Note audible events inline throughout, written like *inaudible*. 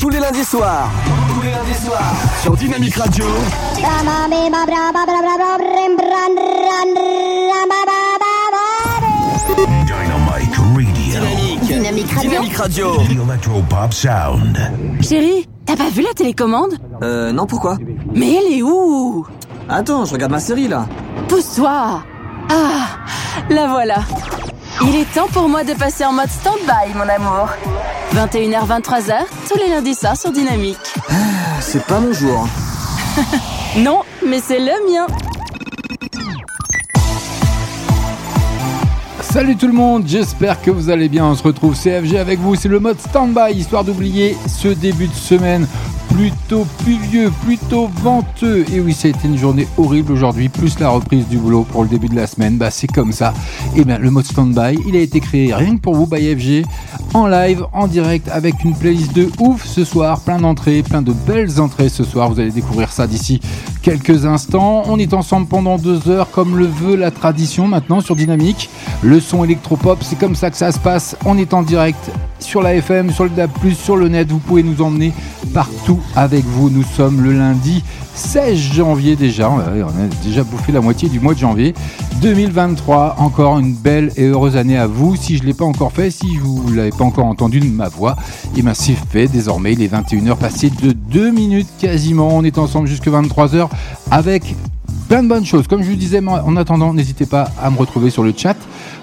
tous les lundis soirs. Tous les lundis soirs. Sur Dynamique Radio. Dynamite Radio. Dynamique. Dynamique Radio. Dynamique Radio. The Electropop Sound. Chérie, t'as pas vu la télécommande? Euh, non, pourquoi? Mais elle est où? Attends, je regarde ma série là. Pousse-toi Ah, la voilà. Il est temps pour moi de passer en mode stand-by, mon amour. 21h, 23h, tous les lundis soirs sur Dynamique. C'est pas mon jour. *laughs* Non, mais c'est le mien. Salut tout le monde, j'espère que vous allez bien. On se retrouve CFG avec vous. C'est le mode stand-by, histoire d'oublier ce début de semaine plutôt pluvieux, plutôt venteux. Et oui, ça a été une journée horrible aujourd'hui, plus la reprise du boulot pour le début de la semaine. Bah, c'est comme ça. Et bien, le mode stand-by, il a été créé rien que pour vous by FG, en live, en direct, avec une playlist de ouf ce soir. Plein d'entrées, plein de belles entrées ce soir. Vous allez découvrir ça d'ici quelques instants. On est ensemble pendant deux heures, comme le veut la tradition maintenant sur Dynamique. Le son électropop, c'est comme ça que ça se passe. On est en direct sur la FM, sur le DAB+, sur le net. Vous pouvez nous emmener partout avec vous. Nous sommes le lundi 16 janvier déjà. On a déjà bouffé la moitié du mois de janvier 2023. Encore une belle et heureuse année à vous. Si je ne l'ai pas encore fait, si vous ne l'avez pas encore entendu de ma voix, et ben c'est fait. Désormais, il est 21h passé de 2 minutes quasiment. On est ensemble jusque 23h avec plein de bonnes choses. Comme je vous disais, en attendant, n'hésitez pas à me retrouver sur le chat,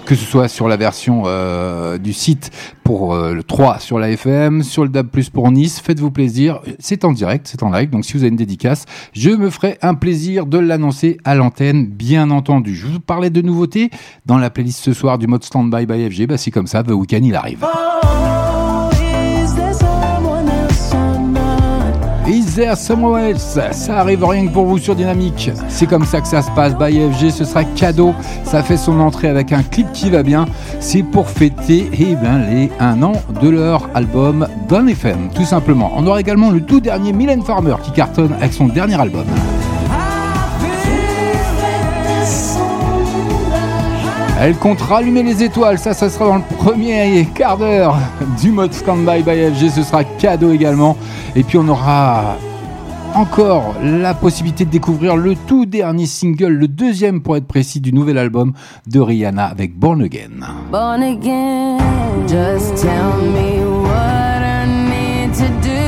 que ce soit sur la version euh, du site pour euh, le 3 sur la FM, sur le DAB+, pour Nice. Faites-vous plaisir. C'est en direct, c'est en live. Donc si vous avez une dédicace, je me ferai un plaisir de l'annoncer à l'antenne, bien entendu. Je vous parlais de nouveautés dans la playlist ce soir du mode Standby by FG. Bah, c'est comme ça, The Weekend, il arrive. Is there someone else Ça arrive rien que pour vous sur Dynamique. C'est comme ça que ça se passe. By FG, ce sera cadeau. Ça fait son entrée avec un clip qui va bien. C'est pour fêter eh ben, les un an de leur album Don FM, tout simplement. On aura également le tout dernier Mylène Farmer qui cartonne avec son dernier album. Elle compte rallumer les étoiles, ça, ça sera dans le premier quart d'heure du mode Standby by FG, ce sera cadeau également. Et puis on aura encore la possibilité de découvrir le tout dernier single, le deuxième pour être précis, du nouvel album de Rihanna avec Born Again. Born again, just tell me what I need to do.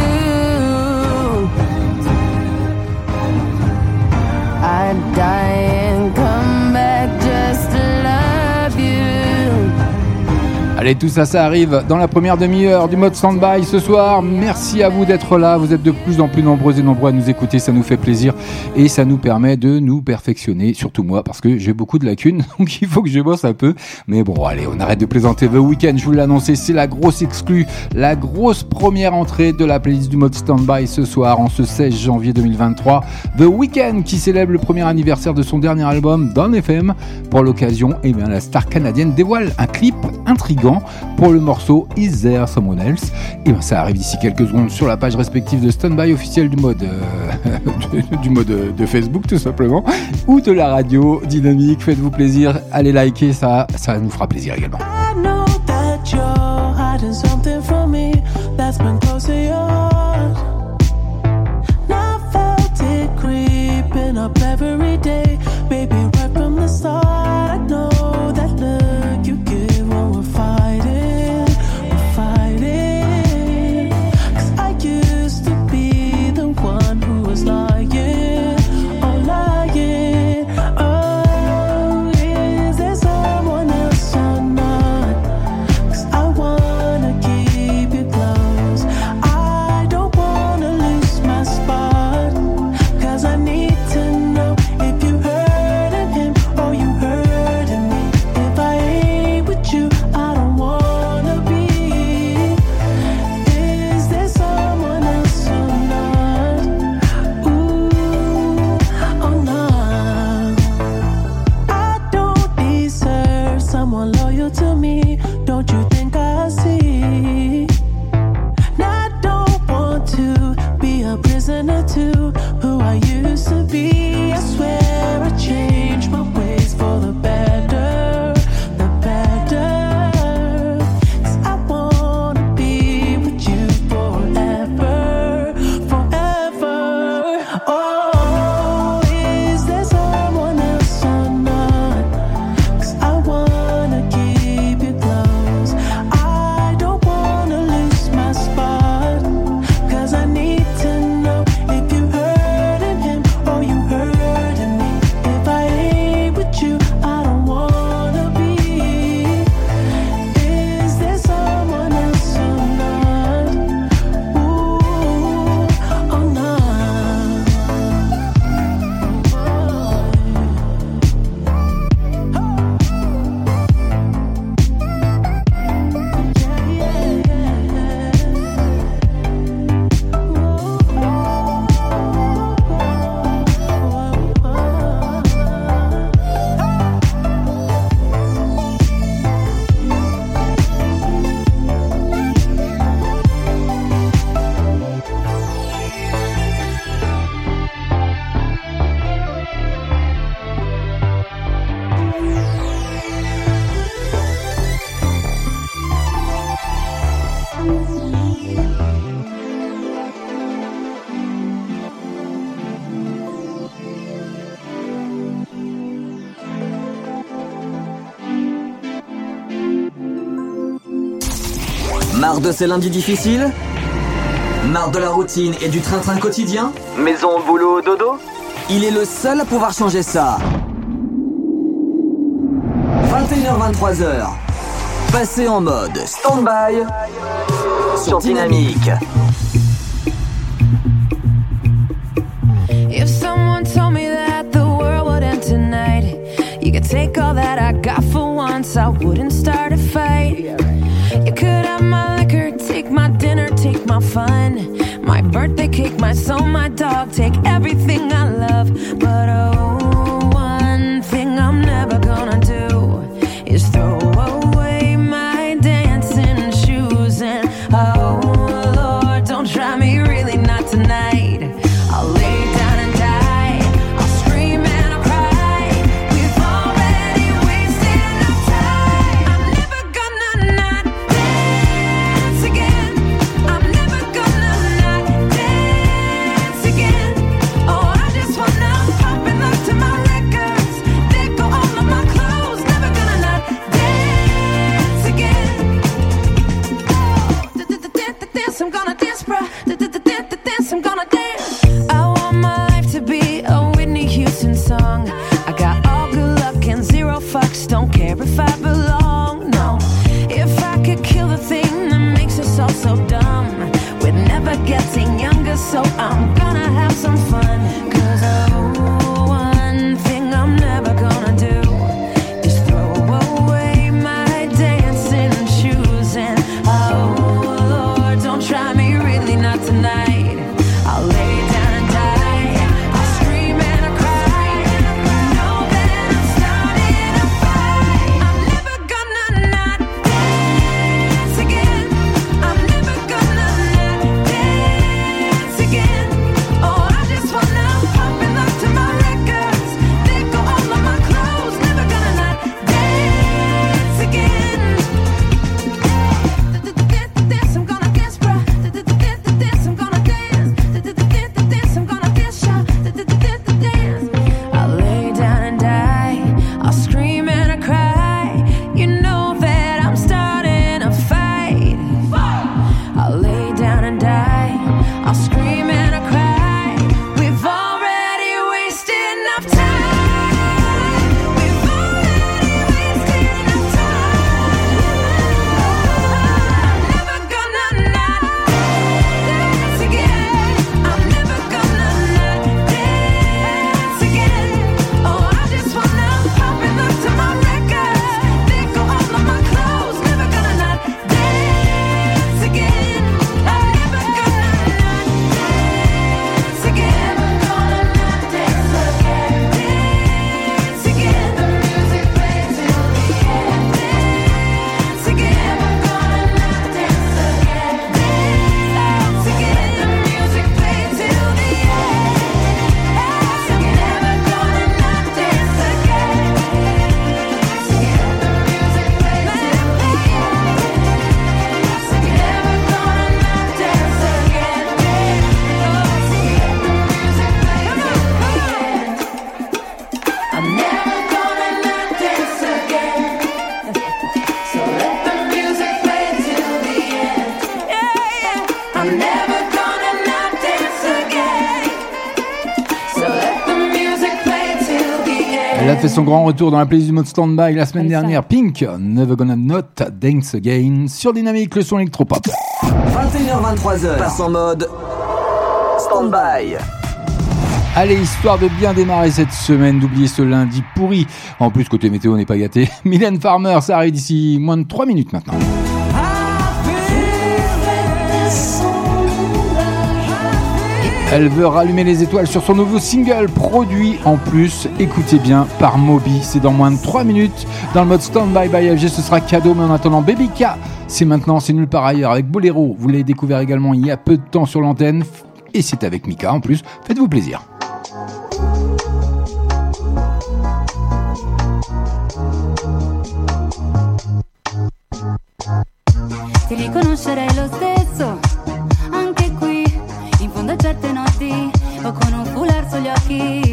Allez, tout ça, ça arrive dans la première demi-heure du mode stand-by ce soir. Merci à vous d'être là. Vous êtes de plus en plus nombreux et nombreux à nous écouter. Ça nous fait plaisir et ça nous permet de nous perfectionner, surtout moi, parce que j'ai beaucoup de lacunes. *laughs* Donc il faut que je bosse un peu. Mais bon, allez, on arrête de plaisanter. The Weekend, je vous annoncé, c'est la grosse exclue, la grosse première entrée de la playlist du mode stand-by ce soir, en ce 16 janvier 2023. The Weekend qui célèbre le premier anniversaire de son dernier album, Don FM. Pour l'occasion, eh bien, la star canadienne dévoile un clip intrigant pour le morceau Is There Someone Else Et bien ça arrive d'ici quelques secondes sur la page respective de Standby officiel du mode euh, *laughs* du, mode euh, de Facebook tout simplement ou de la radio dynamique. Faites-vous plaisir, allez liker ça, ça nous fera plaisir également. I know that C'est lundis difficile. Marre de la routine et du train-train quotidien Maison, boulot, dodo Il est le seul à pouvoir changer ça. 21h-23h. Passez en mode stand-by sur Dynamique. If someone told me that the world would end tonight, you could take all that I got for once, I wouldn't start a fight. fun. My birthday cake, my soul, my dog. Take everything I grand retour dans la playlist du mode stand-by la semaine dernière, Pink, Never Gonna Not Dance Again, sur Dynamique, le son électropop. 21h23h, passe en mode stand-by. Allez, histoire de bien démarrer cette semaine, d'oublier ce lundi pourri. En plus, côté météo, on n'est pas gâté. *laughs* Mylène Farmer, ça arrive d'ici moins de 3 minutes maintenant. Elle veut rallumer les étoiles sur son nouveau single, produit en plus, écoutez bien, par Moby. C'est dans moins de 3 minutes. Dans le mode stand-by by FG, ce sera cadeau, mais en attendant, Baby K, c'est maintenant, c'est nulle part ailleurs avec Boléro. Vous l'avez découvert également il y a peu de temps sur l'antenne. Et c'est avec Mika en plus. Faites-vous plaisir. Lo tocco non pular sugli occhi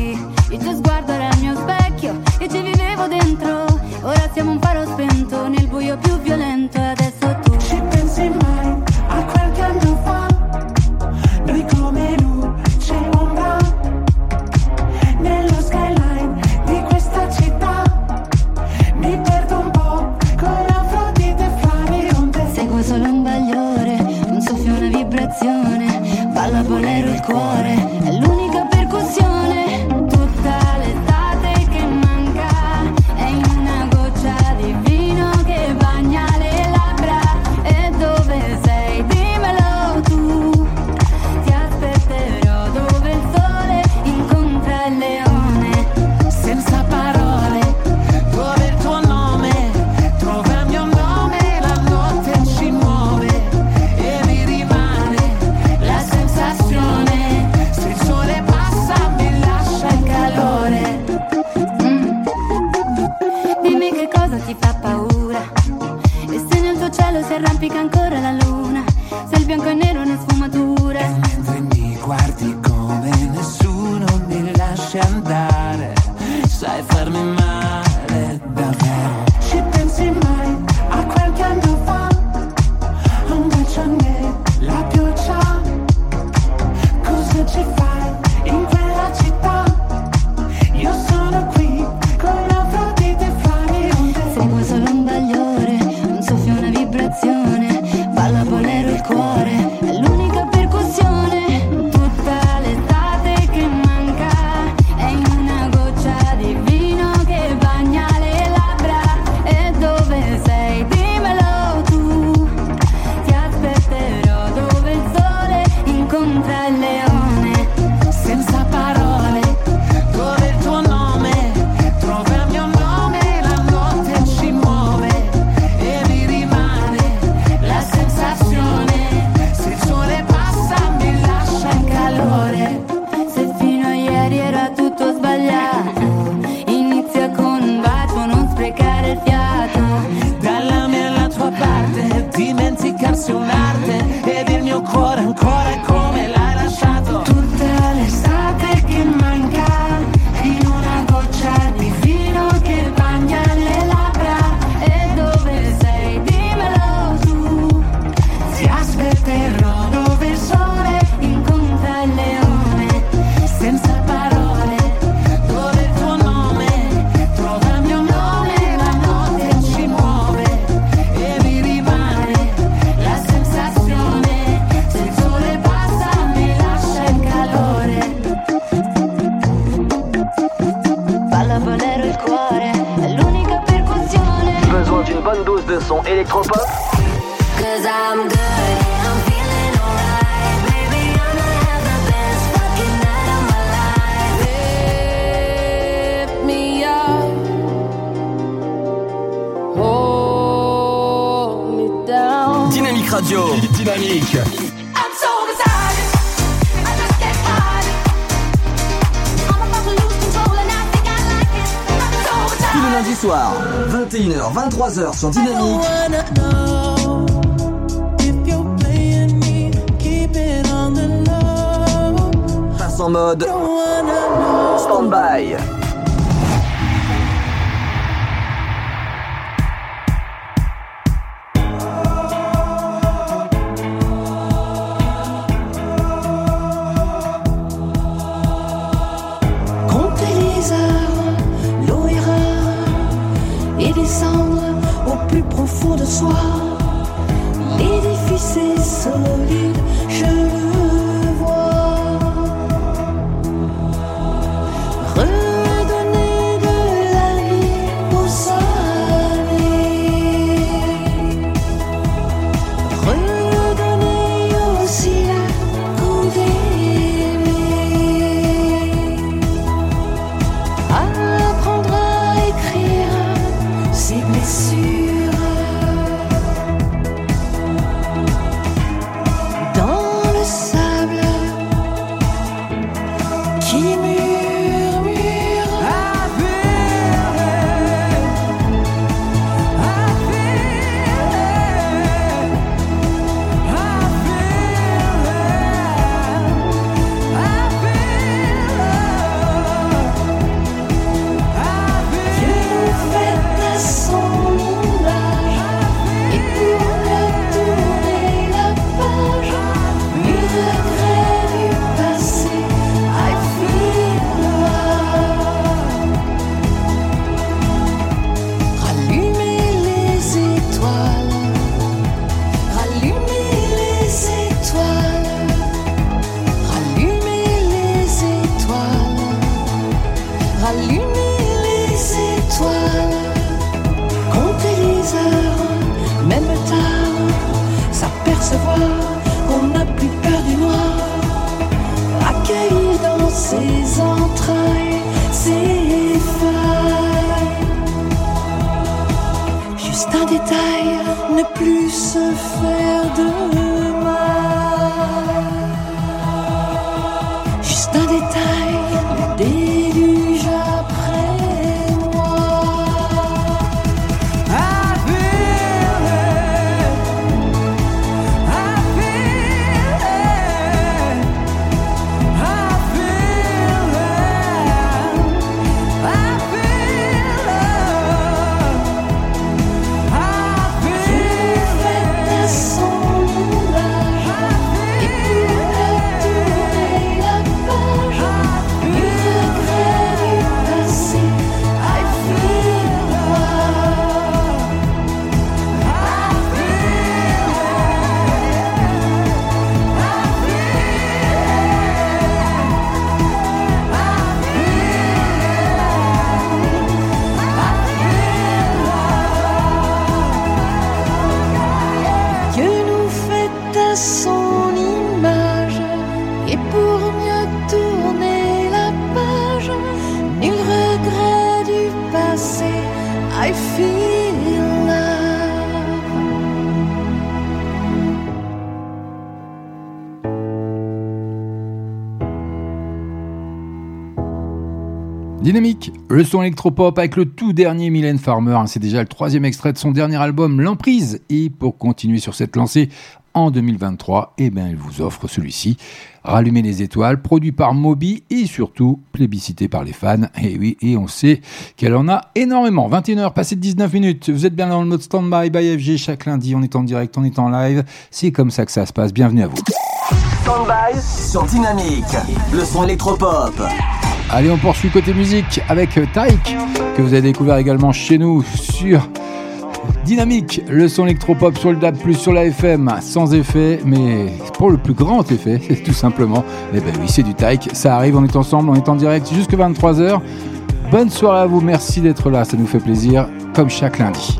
23h le son électropop avec le tout dernier Mylène Farmer. Hein, c'est déjà le troisième extrait de son dernier album, L'Emprise. Et pour continuer sur cette lancée en 2023, eh ben, elle vous offre celui-ci. Rallumer les étoiles, produit par Moby et surtout plébiscité par les fans. Et oui, et on sait qu'elle en a énormément. 21h, passé de 19 minutes. Vous êtes bien dans le mode Standby by FG chaque lundi. On est en direct, on est en live. C'est comme ça que ça se passe. Bienvenue à vous. Standby sur Dynamique, le son électropop. Allez, on poursuit côté musique avec Taïk, que vous avez découvert également chez nous sur Dynamique, le son électropop sur le DAB+, sur la FM, sans effet, mais pour le plus grand effet, *laughs* tout simplement. Eh ben oui, c'est du Taïk, ça arrive, on est ensemble, on est en direct jusque 23h. Bonne soirée à vous, merci d'être là, ça nous fait plaisir, comme chaque lundi.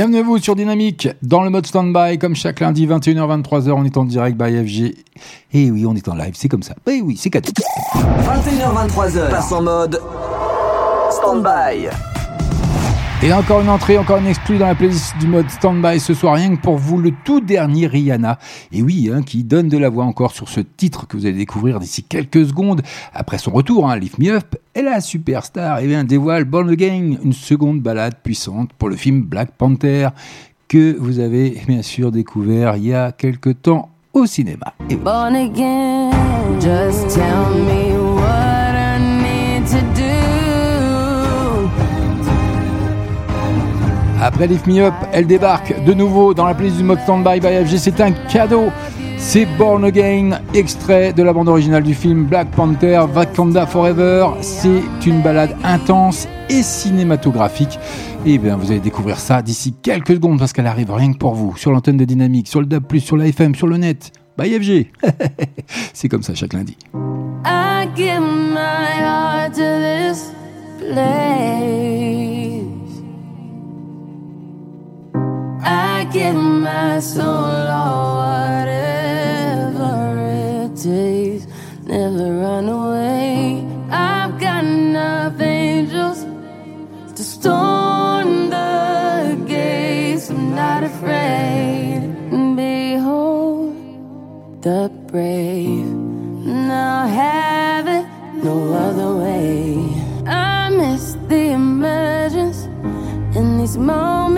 Bienvenue à vous sur Dynamique, dans le mode stand-by, comme chaque lundi, 21h-23h, on est en direct by FG. Et oui, on est en live, c'est comme ça. Et oui, c'est cadeau. 21h23h, passe en mode stand-by. Et encore une entrée, encore une exclue dans la playlist du mode stand-by ce soir, rien que pour vous, le tout dernier Rihanna. Et oui, hein, qui donne de la voix encore sur ce titre que vous allez découvrir d'ici quelques secondes. Après son retour, hein, Lift Me Up, et la superstar eh bien, dévoile Born Again, une seconde balade puissante pour le film Black Panther, que vous avez bien sûr découvert il y a quelques temps au cinéma. Et oui. Born again, just tell me what I need to do. Après Lift Me Up, elle débarque de nouveau dans la playlist du mode Standby by FG. C'est un cadeau. C'est Born Again, extrait de la bande originale du film Black Panther, Wakanda Forever. C'est une balade intense et cinématographique. Et bien, vous allez découvrir ça d'ici quelques secondes parce qu'elle arrive rien que pour vous sur l'antenne de Dynamique, sur le DAB+, sur la FM, sur le net. By FG. *laughs* C'est comme ça chaque lundi. Takes. Never run away. I've got enough angels to storm the gates. I'm not afraid. Behold the brave. Now have it no other way. I miss the emergence in these moments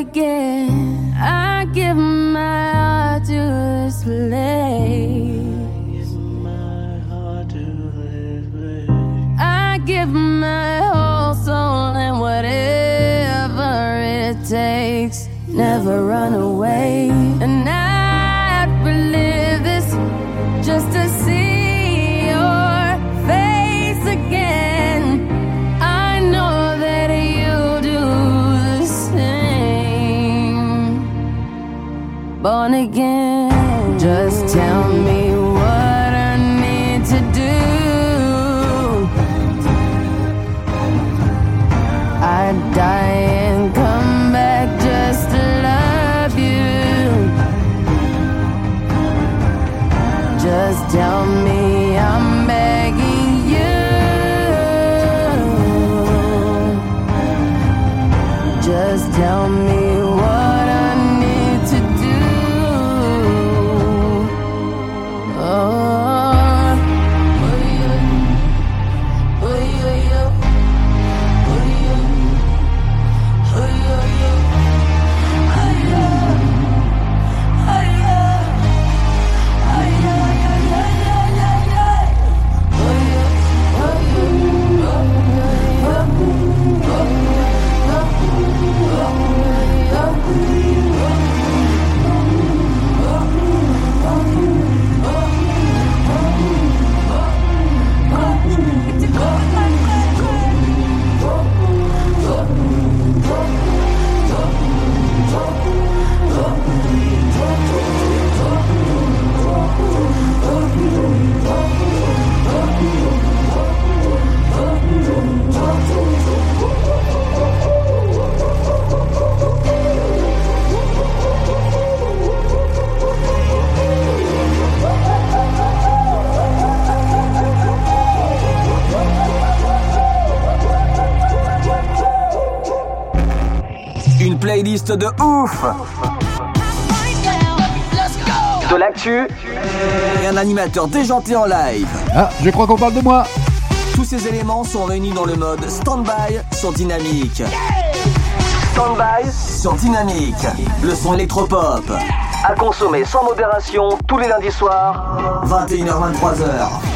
again, I give my heart to this place. Run away, and I'd relive this just to see your face again. I know that you'll do the same. Born again, just tell me playlist de ouf De l'actu et un animateur déjanté en live. Ah, je crois qu'on parle de moi. Tous ces éléments sont réunis dans le mode Standby sur Dynamique. Standby sur Dynamique. Le son électropop. À consommer sans modération tous les lundis soirs, 21h-23h.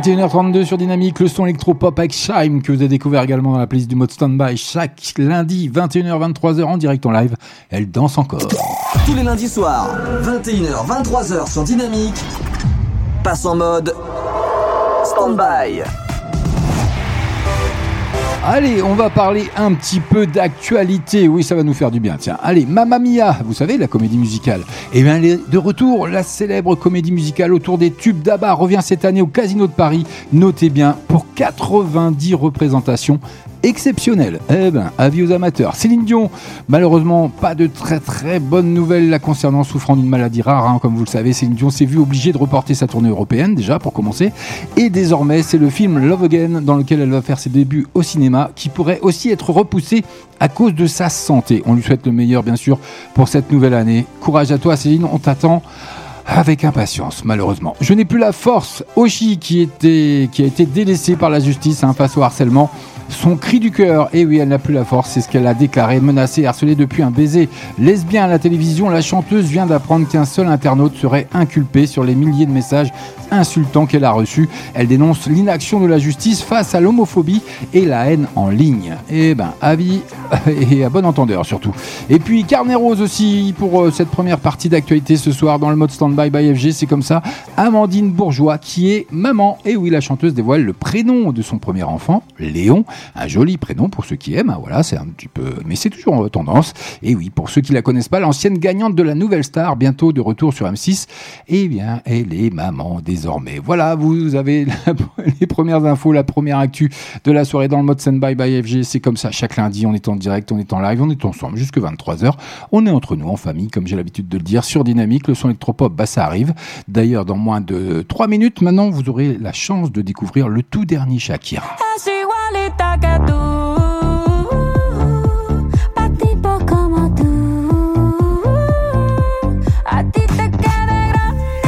21h32 sur Dynamique, le son électropop avec Shime que vous avez découvert également dans la playlist du mode Standby chaque lundi 21h 23h en direct en live. Elle danse encore. Tous les lundis soirs, 21h, 23h sur Dynamique, passe en mode stand-by. Allez, on va parler un petit peu d'actualité. Oui, ça va nous faire du bien. Tiens, allez, Mamma Mia, vous savez, la comédie musicale. Eh bien, de retour. La célèbre comédie musicale autour des tubes d'Abba revient cette année au Casino de Paris. Notez bien, pour 90 représentations exceptionnelles. Eh ben, avis aux amateurs. Céline Dion, malheureusement, pas de très très bonnes nouvelles la concernant, souffrant d'une maladie rare. hein. Comme vous le savez, Céline Dion s'est vue obligée de reporter sa tournée européenne, déjà, pour commencer. Et désormais, c'est le film Love Again, dans lequel elle va faire ses débuts au cinéma, qui pourrait aussi être repoussé à cause de sa santé. On lui souhaite le meilleur, bien sûr, pour cette nouvelle année. Courage à toi, Céline, on t'attend. Avec impatience, malheureusement. Je n'ai plus la force. Oshi, qui, était, qui a été délaissée par la justice hein, face au harcèlement, son cri du cœur, et oui, elle n'a plus la force, c'est ce qu'elle a déclaré, menacée harcelée depuis un baiser lesbien à la télévision. La chanteuse vient d'apprendre qu'un seul internaute serait inculpé sur les milliers de messages insultants qu'elle a reçus. Elle dénonce l'inaction de la justice face à l'homophobie et la haine en ligne. Et ben, avis *laughs* et à bon entendeur surtout. Et puis Carnet Rose aussi pour euh, cette première partie d'actualité ce soir dans le mode Standby by FG, c'est comme ça. Amandine Bourgeois qui est maman. Et oui, la chanteuse dévoile le prénom de son premier enfant, Léon. Un joli prénom pour ceux qui aiment. hein, Voilà, c'est un petit peu, mais c'est toujours en tendance. Et oui, pour ceux qui la connaissent pas, l'ancienne gagnante de la Nouvelle Star, bientôt de retour sur M6. Eh bien, elle est maman désormais. Voilà, vous avez *laughs* les premières infos, la première actu de la soirée dans le mode Standby by FG. C'est comme ça chaque lundi. On est en direct, on est en live, on est ensemble jusque 23h. On est entre nous en famille, comme j'ai l'habitude de le dire, sur Dynamique. Le son électropop, bah ça arrive. D'ailleurs, dans moins de 3 minutes, maintenant, vous aurez la chance de découvrir le tout dernier Shakira.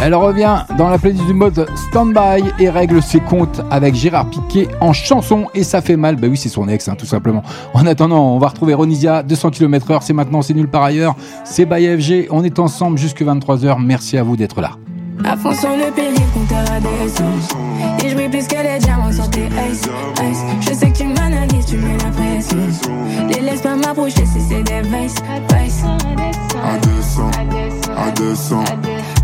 Elle revient dans la playlist du mode Standby et règle ses comptes avec Gérard Piquet en chanson et ça fait mal. Bah oui, c'est son ex, hein, tout simplement. En attendant, on va retrouver Ronisia, 200 km/h. C'est maintenant, c'est nulle part ailleurs. C'est by FG. On est ensemble jusque 23h. Merci à vous d'être là. À fond sur le péril, compteur à descendre. Et je brille plus que les diamants sur tes ice, ice. Je sais que tu m'analyses, tu mets la pression. Les laisse pas m'approcher si c'est des vices, vices. À 200, à 200,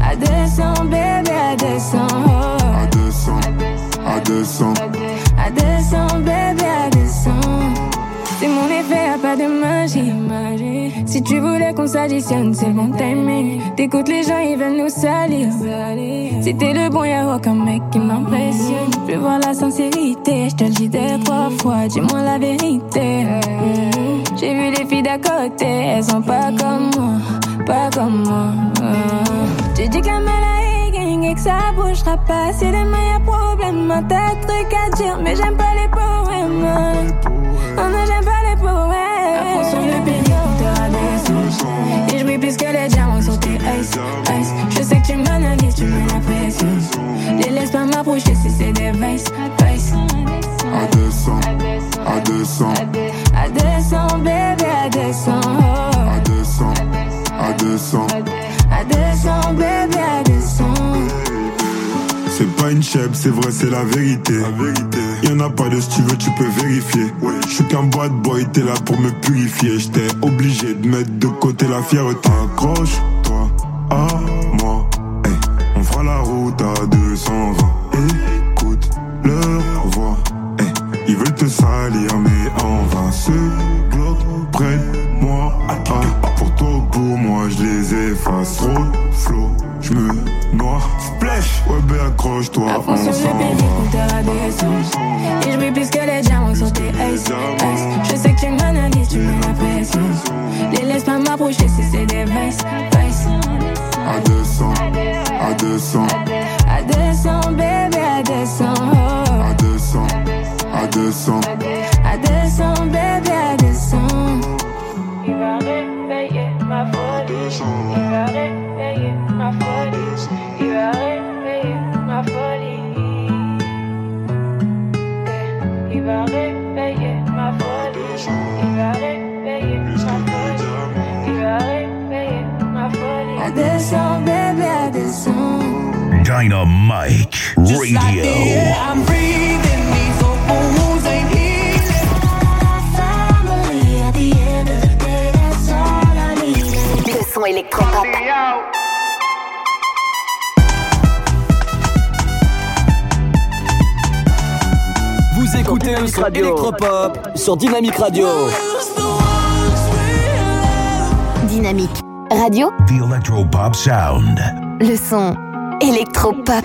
À descendre, bébé, à descendre. à 200, à 200. À descendre, bébé, à descendre. C'est mon effet, y'a pas de magie. Si tu voulais qu'on s'additionne, c'est bon timing. T'écoutes les gens, ils veulent nous salir. Si t'es le bon, y'a aucun mec qui m'impressionne. Je veux voir la sincérité, je te le dis deux, trois fois, dis-moi la vérité. J'ai vu les filles d'à côté, elles sont pas comme moi, pas comme moi. La maladie gang et que ça bougera pas. Si demain y'a problème, t'as truc à dire, mais j'aime pas les poèmes. Et je brille plus que les diamants sur tes ice, ice. Je sais que tu m'analyses, tu mets la pression. Les laisse pas m'approcher si c'est des vices, vices. À 200, à 200, À descendre, bébé, à descendre. à 200, à 200. À descendre, bébé, pas une chèvre, c'est vrai, c'est la vérité. La vérité. Y'en a pas de si tu veux, tu peux vérifier. Je suis qu'un bad boy, t'es là pour me purifier. J'étais obligé de mettre de côté la fierté. Accroche-toi à moi. Hey, on fera la route à 220. Écoute leur voix. Hey, ils veulent te salir, mais en vain. Ce globe près moi. Ah, pour toi ou pour moi, je les efface. Trop flow, je me noie. Splash, ouais, ben accroche-toi À fond sur le à descendre. Et je brille plus que les diamants sur tes ice, ice. Je sais que tu m'analyses, tu mets la pression. Les laisse pas m'approcher si c'est des vices. À 200, à 200, À descendre, bébé, à descendre. à 200, à 200. À descendre, bébé, à descendre. Il va réveiller ma. Dynamite Radio. I'm breathing, électropop. Vous écoutez le son électropop sur Dynamique Radio. Dynamique. Radio, The Electropop Sound. le son électropop.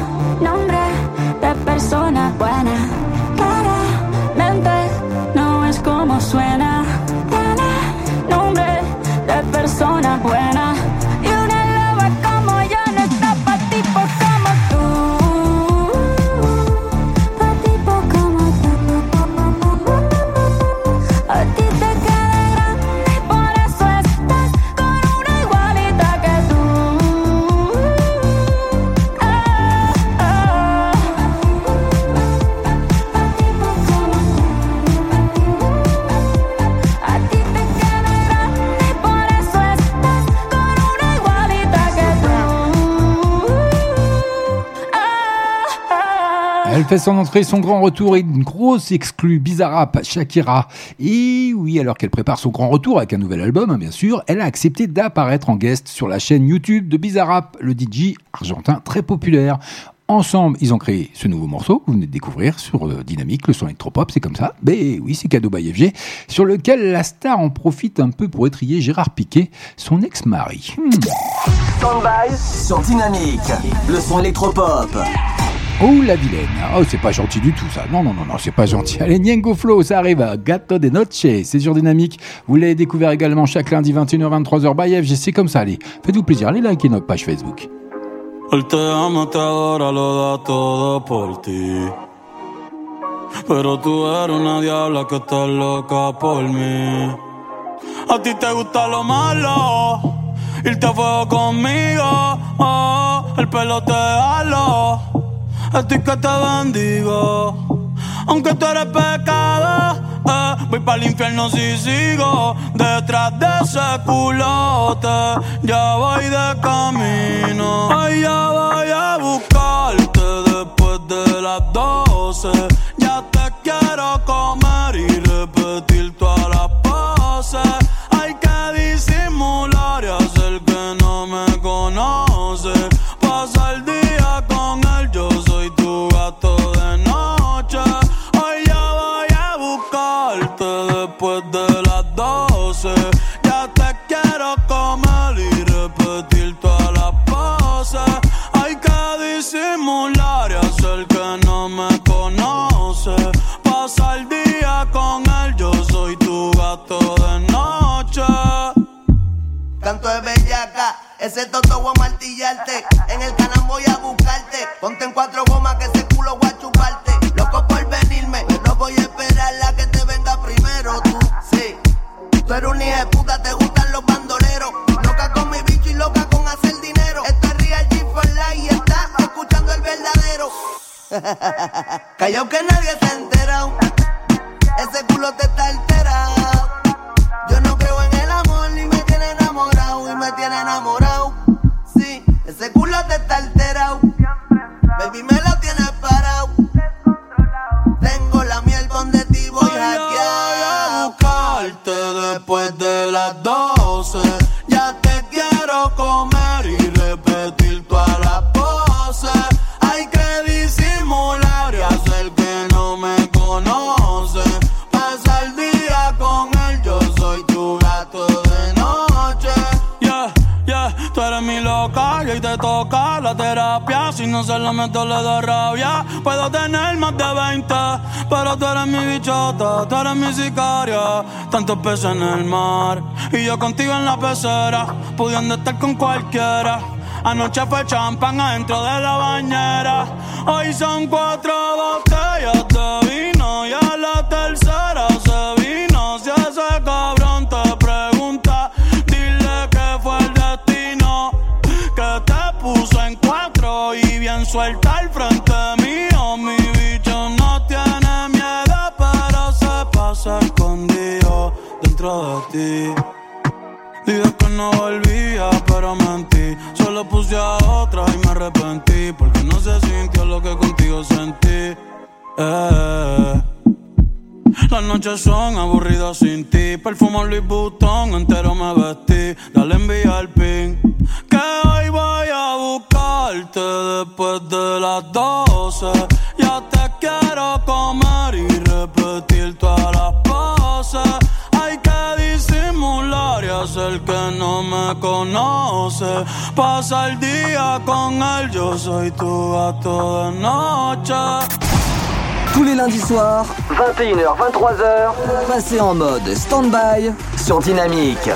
fait son entrée, son grand retour et une grosse exclue Bizarrap, Shakira. Et oui, alors qu'elle prépare son grand retour avec un nouvel album, hein, bien sûr, elle a accepté d'apparaître en guest sur la chaîne YouTube de Bizarrap, le DJ argentin très populaire. Ensemble, ils ont créé ce nouveau morceau que vous venez de découvrir sur euh, Dynamique, le son électropop, c'est comme ça. Mais oui, c'est cadeau by FG, sur lequel la star en profite un peu pour étrier Gérard Piquet, son ex-mari. Hmm. Stand-by sur Dynamique. Le son électropop. Oh la vilaine, oh c'est pas gentil du tout ça, non non non non c'est pas gentil. Allez Niengo Flow, ça arrive à Gato de Noche, c'est sur Dynamique. Vous l'avez découvert également chaque lundi 21h 23h by FG, c'est comme ça, allez, faites-vous plaisir, allez liker notre page Facebook. Él te ama, te todo por ti. Pero una que loca. A ti te lo malo, fuego oh, el pelo te. Estoy que te bendigo. Aunque tú eres pecado, eh, voy para el infierno si sigo detrás de ese culote. Ya voy de camino, ay, ya voy a buscarte después de las doce. Ya te quiero comer y repetir Canto de bellaca, ese toto voy a martillarte. En el canal voy a buscarte. Ponte en cuatro gomas que ese culo voy a chuparte. Loco por venirme, no voy a esperar la que te venga primero. Tú, sí. Tú eres un hijo de puta, te gustan los bandoleros. Loca con mi bicho y loca con hacer dinero. Esto es Real G for Life y está escuchando el verdadero. *laughs* Callao que nadie no meto, le doy rabia. Puedo tener más de 20, pero tú eres mi bichota, tú eres mi sicaria. Tantos peces en el mar y yo contigo en la pecera, pudiendo estar con cualquiera. Anoche fue champán adentro de la bañera. Hoy son cuatro no volvía, pero mentí. Solo puse a otra y me arrepentí. Porque no se sintió lo que contigo sentí. Eh. Las noches son aburridas sin ti. Perfumo Louis Vuitton, entero me vestí. Dale envía el pin. Que hoy voy a buscarte después de las doce. Ya te quiero comer y conoce. Pasa el día con él, yo soy tu gato de noche. Tous les lundis soirs, 21h, 23h, passez en mode stand-by sur Dynamique.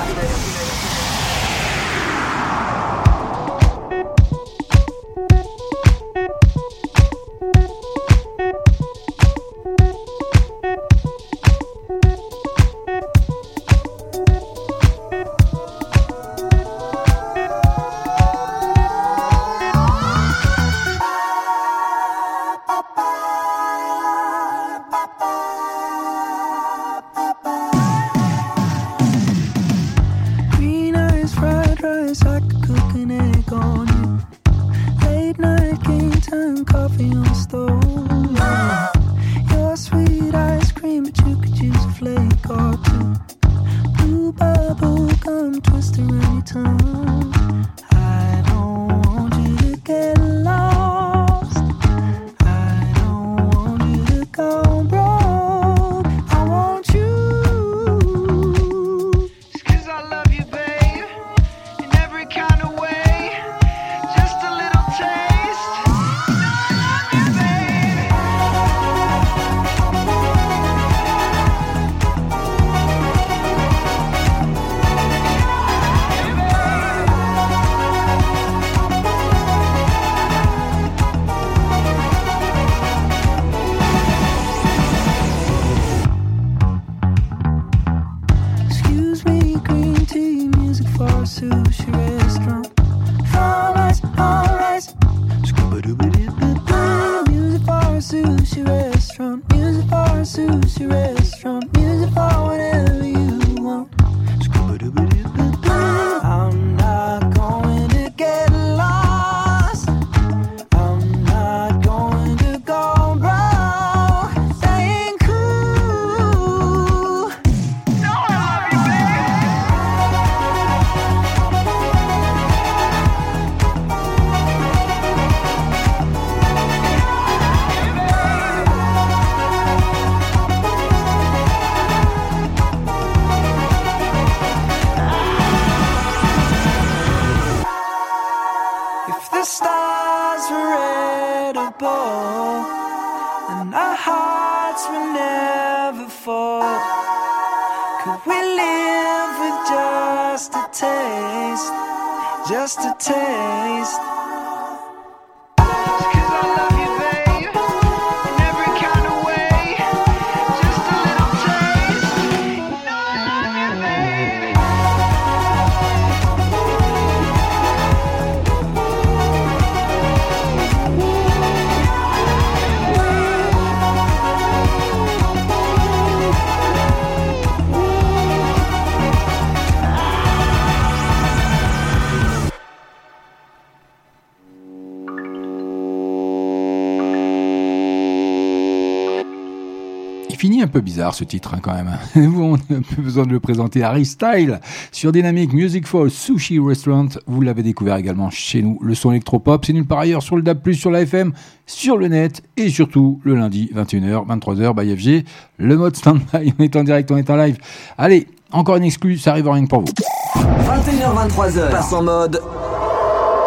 Peu bizarre ce titre hein, quand même. *laughs* On a un peu besoin de le présenter. Harry Style sur Dynamic Music for Sushi Restaurant. Vous l'avez découvert également chez nous. Le son électropop, c'est nulle part ailleurs sur le DAB+, sur la FM, sur le net et surtout le lundi 21h, 23h by FG. Le mode standby, on est en direct, on est en live. Allez, encore une exclue, ça arrive rien que pour vous. 21h, 23h, passe en mode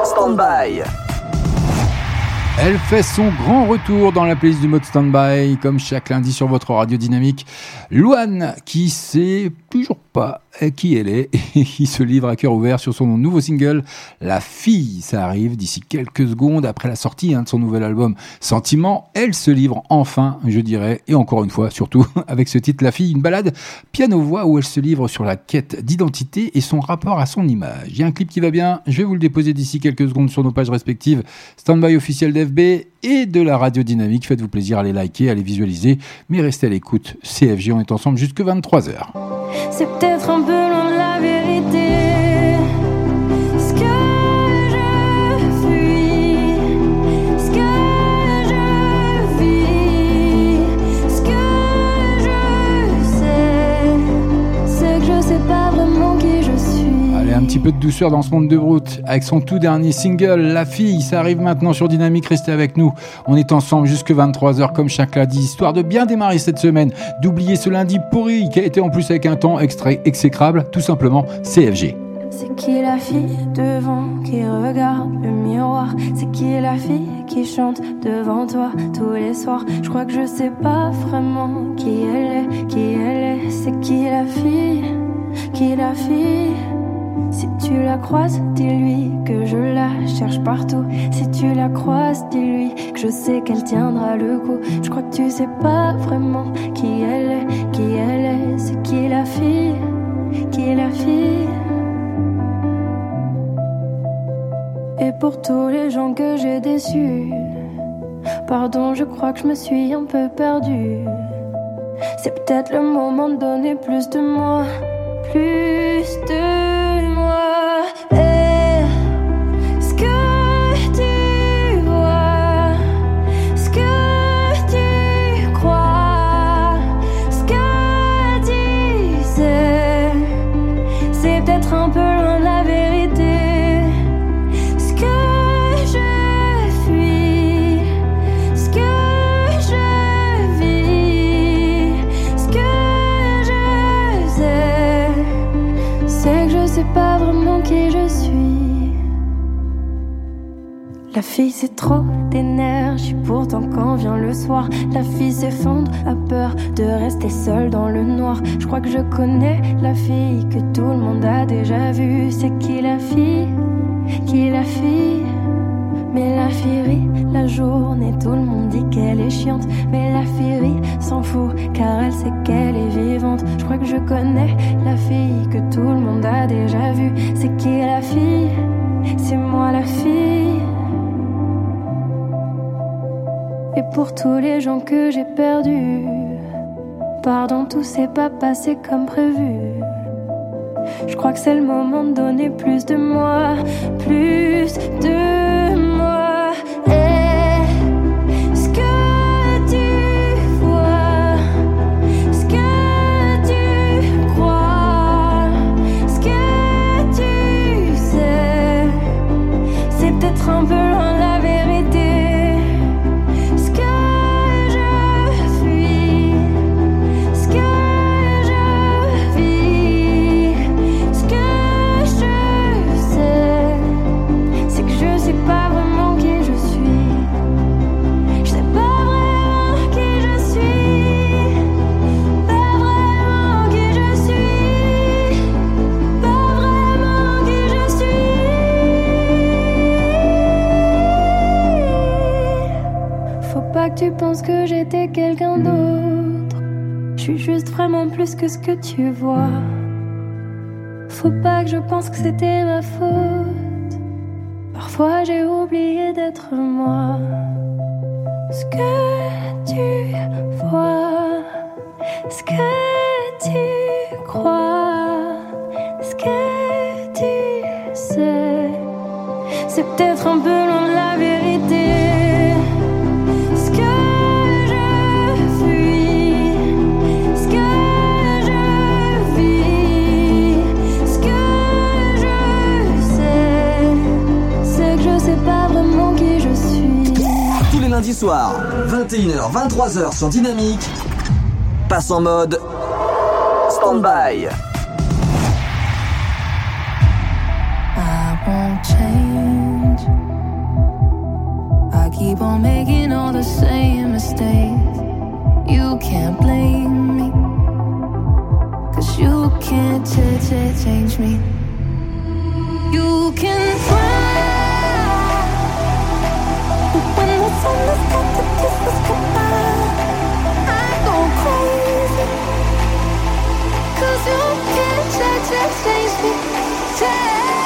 stand-by. Elle fait son grand retour dans la playlist du mode standby, comme chaque lundi sur votre radio dynamique. Louane, qui sait toujours pas qui elle est et qui se livre à cœur ouvert sur son nouveau single, La Fille. Ça arrive d'ici quelques secondes après la sortie hein, de son nouvel album Sentiment. Elle se livre enfin, je dirais, et encore une fois, surtout *laughs* avec ce titre La Fille, une balade piano-voix où elle se livre sur la quête d'identité et son rapport à son image. Il y a un clip qui va bien, je vais vous le déposer d'ici quelques secondes sur nos pages respectives, Standby officiel d'FB et de la radio dynamique. Faites-vous plaisir, allez liker, allez visualiser, mais restez à l'écoute. CFG, on est ensemble jusque 23h. C'est peut-être un peu loin de la vérité. Petit peu de douceur dans ce monde de brute avec son tout dernier single, La Fille. Ça arrive maintenant sur Dynamique, restez avec nous. On est ensemble jusque 23h comme chaque lundi, histoire de bien démarrer cette semaine, d'oublier ce lundi pourri qui a été en plus avec un temps extrait exécrable, tout simplement CFG. C'est qui la fille devant qui regarde le miroir? C'est qui la fille qui chante devant toi tous les soirs? Je crois que je sais pas vraiment qui elle est, qui elle est. C'est qui la fille, qui la fille? Si tu la croises, dis-lui que je la cherche partout. Si tu la croises, dis-lui que je sais qu'elle tiendra le coup. Je crois que tu sais pas vraiment qui elle est, qui elle est. C'est qui la fille, qui la fille. Et pour tous les gens que j'ai déçus, pardon, je crois que je me suis un peu perdue. C'est peut-être le moment de donner plus de moi, plus de moi. La fille c'est trop d'énergie, pourtant quand vient le soir, la fille s'effondre, a peur de rester seule dans le noir. Je crois que je connais la fille que tout le monde a déjà vue. C'est qui la fille? Qui la fille? Mais la fille rit la journée, tout le monde dit qu'elle est chiante. Mais la fille rit, s'en fout, car elle sait qu'elle est vivante. Je crois que je connais la fille que tout le monde a déjà vue. C'est qui la fille? C'est moi la fille. Et pour tous les gens que j'ai perdus, pardon, tout s'est pas passé comme prévu. Je crois que c'est le moment de donner plus de moi, plus de pense que j'étais quelqu'un d'autre. Je suis juste vraiment plus que ce que tu vois. Faut pas que je pense que c'était ma faute. Parfois j'ai oublié d'être moi. Ce que tu vois, ce que tu crois, ce que tu sais, c'est peut-être un peu loin Lundis soirs, 21h, 23h sur Dynamique, passe en mode stand-by. I keep on making all the same mistakes. You can't blame me. Cause you can't ch- ch- change me. You can try. Cause you can't ch- ch- change me. Change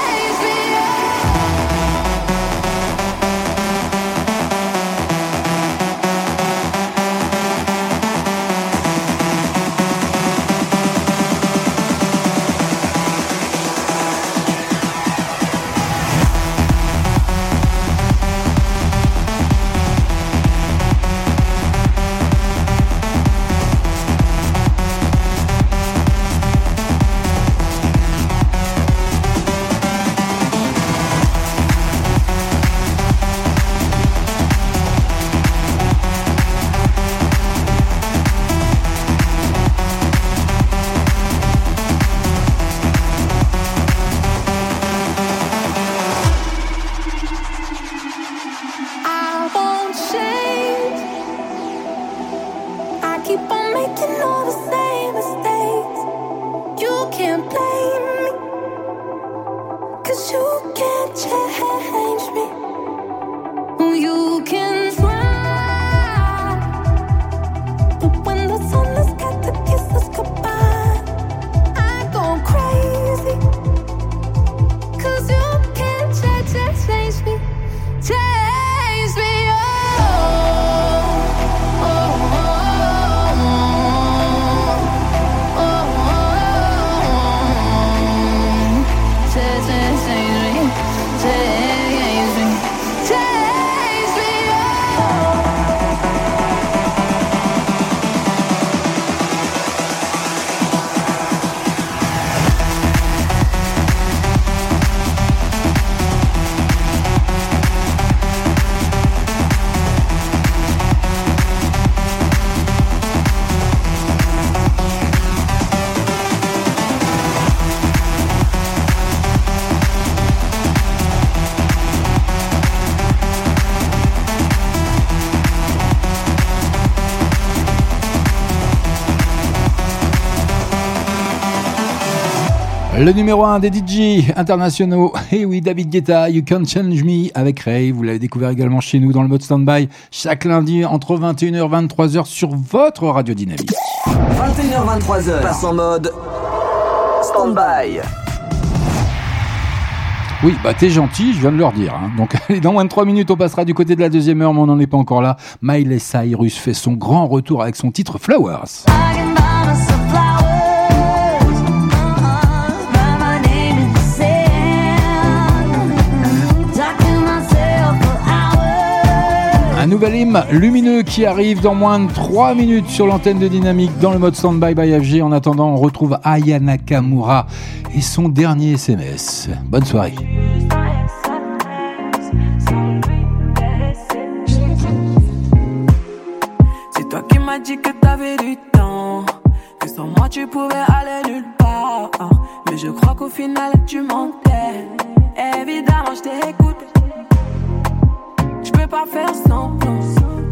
Le numéro 1 des DJ internationaux, et oui, David Guetta, You Can Change Me avec Ray. Vous l'avez découvert également chez nous dans le mode standby chaque lundi entre 21h et 23h sur votre radio dynamique. 21h, 23h, passe en mode stand-by. Oui, bah t'es gentil, je viens de leur dire. hein. Donc *laughs* allez, dans moins de 3 minutes, on passera du côté de la deuxième heure, mais on n'en est pas encore là. Miley Cyrus fait son grand retour avec son titre Flowers. Un nouvel hymne lumineux qui arrive dans moins de 3 minutes sur l'antenne de Dynamique dans le mode Standby by FG. En attendant, on retrouve Aya Nakamura et son dernier SMS. Bonne soirée. C'est toi qui m'as dit que t'avais du temps. Que sans moi tu pouvais aller nulle part. Mais je crois qu'au final tu mentais. Évidemment, je t'écoute. Pas faire semblant.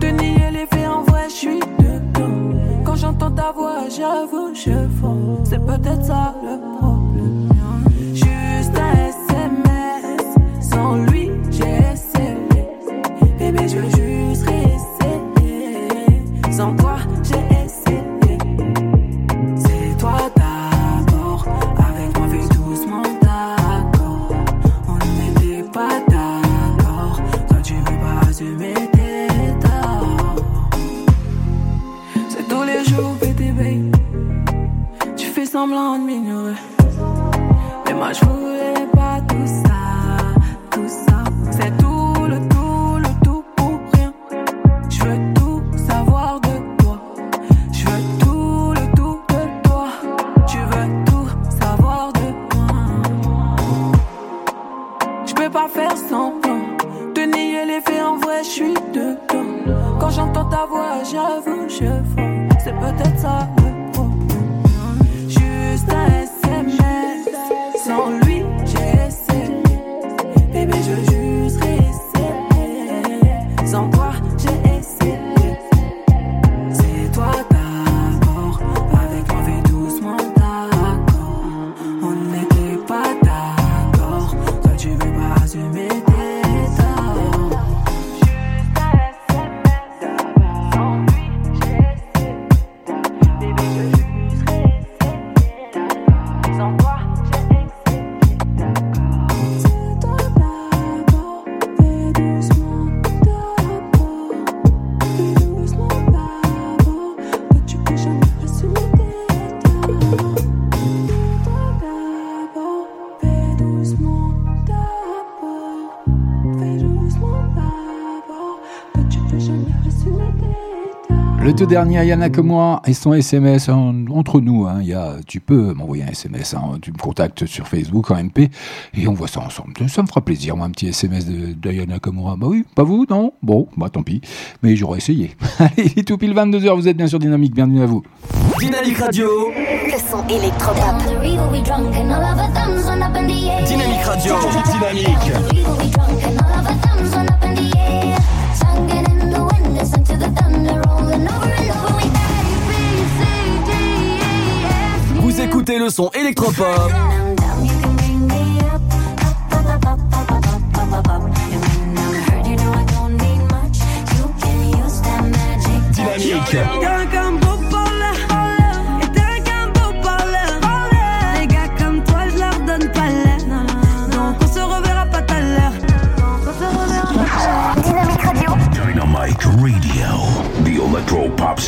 De nier les faits en vrai, je suis dedans. Quand j'entends ta voix, j'avoue, je fonds. C'est peut-être ça le problème. Juste un SMS. Sans lui, j'ai essayé. Bébé, je veux juste réessayer. tes semblant. Mais moi je voulais pas tout ça, tout ça. C'est tout le tout, le tout pour rien. Je veux tout savoir de toi. Je veux tout le tout de toi. Tu veux tout savoir de moi. Je peux pas faire semblant de nier les faits en vrai, je suis dedans. Quand j'entends ta voix, j'avoue, je. C'est peut-être ça Dernier, Yana que moi et son SMS en- entre nous. hein, il y a, tu peux m'envoyer un SMS. hein, tu me contactes sur Facebook en MP et on voit ça ensemble. Ça me fera plaisir, moi, un petit SMS de Diana Kamura. Bah oui, pas vous, non Bon, bah tant pis. Mais j'aurais essayé. *laughs* Allez, il est tout pile 22h, vous êtes bien sûr dynamique. Bienvenue à vous. Dynamique Radio. Le son électropop. Dynamique Radio. Dynamique. Vous écoutez le son électropop. Dynamique.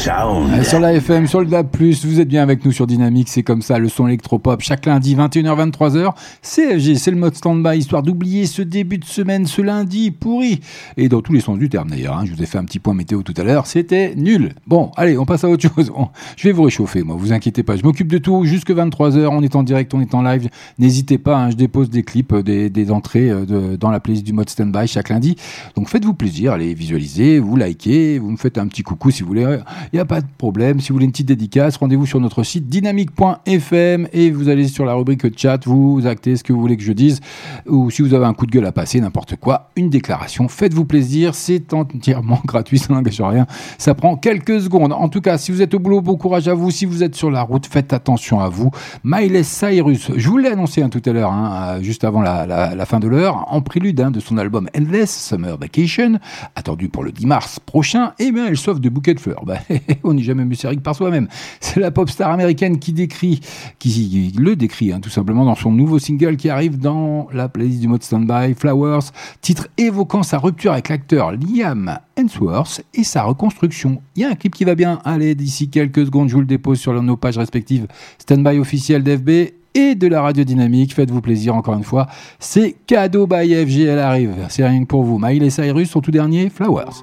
Sound. Sur la FM, sur le DAB+, vous êtes bien avec nous sur Dynamique, c'est comme ça, le son électropop, chaque lundi, 21h, 23h, CFG, c'est le mode stand-by, histoire d'oublier ce début de semaine, ce lundi pourri, et dans tous les sens du terme d'ailleurs, hein, je vous ai fait un petit point météo tout à l'heure, c'était nul. Bon, allez, on passe à autre chose, je vais vous réchauffer, moi, vous inquiétez pas, je m'occupe de tout, jusque 23h, on est en direct, on est en live, n'hésitez pas, hein, je dépose des clips, euh, des, entrées euh, dans la playlist du mode stand-by chaque lundi, donc faites-vous plaisir, allez visualiser, vous likez, vous me faites un petit coucou si vous voulez, il n'y a pas de problème. Si vous voulez une petite dédicace, rendez-vous sur notre site dynamique.fm et vous allez sur la rubrique chat, vous actez ce que vous voulez que je dise, ou si vous avez un coup de gueule à passer, n'importe quoi, une déclaration. Faites-vous plaisir, c'est entièrement *laughs* gratuit, ça n'engage rien. Ça prend quelques secondes. En tout cas, si vous êtes au boulot, bon courage à vous. Si vous êtes sur la route, faites attention à vous. Miley Cyrus, je vous l'ai annoncé hein, tout à l'heure, hein, euh, juste avant la, fin de l'heure, en prélude hein, de son album Endless Summer Vacation, attendu pour le 10 mars prochain, et bien elle s'offre de bouquets de fleurs. Bah, *laughs* *laughs* on n'est jamais mieux servi par soi-même. C'est la pop star américaine qui décrit, qui le décrit hein, tout simplement dans son nouveau single qui arrive dans la playlist du mode Standby, Flowers, titre évoquant sa rupture avec l'acteur Liam Hemsworth et sa reconstruction. Il y a un clip qui va bien. Allez, d'ici quelques secondes, je vous le dépose sur nos pages respectives Standby officiel d'FB et de la radio dynamique. Faites-vous plaisir encore une fois. C'est cadeau by FG, elle arrive. C'est rien que pour vous. Miley Cyrus, son tout dernier, Flowers.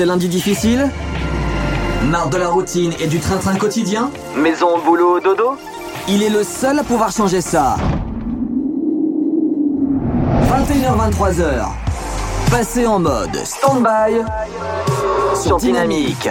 Ces lundis difficiles Marre de la routine et du train-train quotidien Maison, boulot, dodo Il est le seul à pouvoir changer ça. 21h-23h. Passez en mode stand-by sur Dynamique.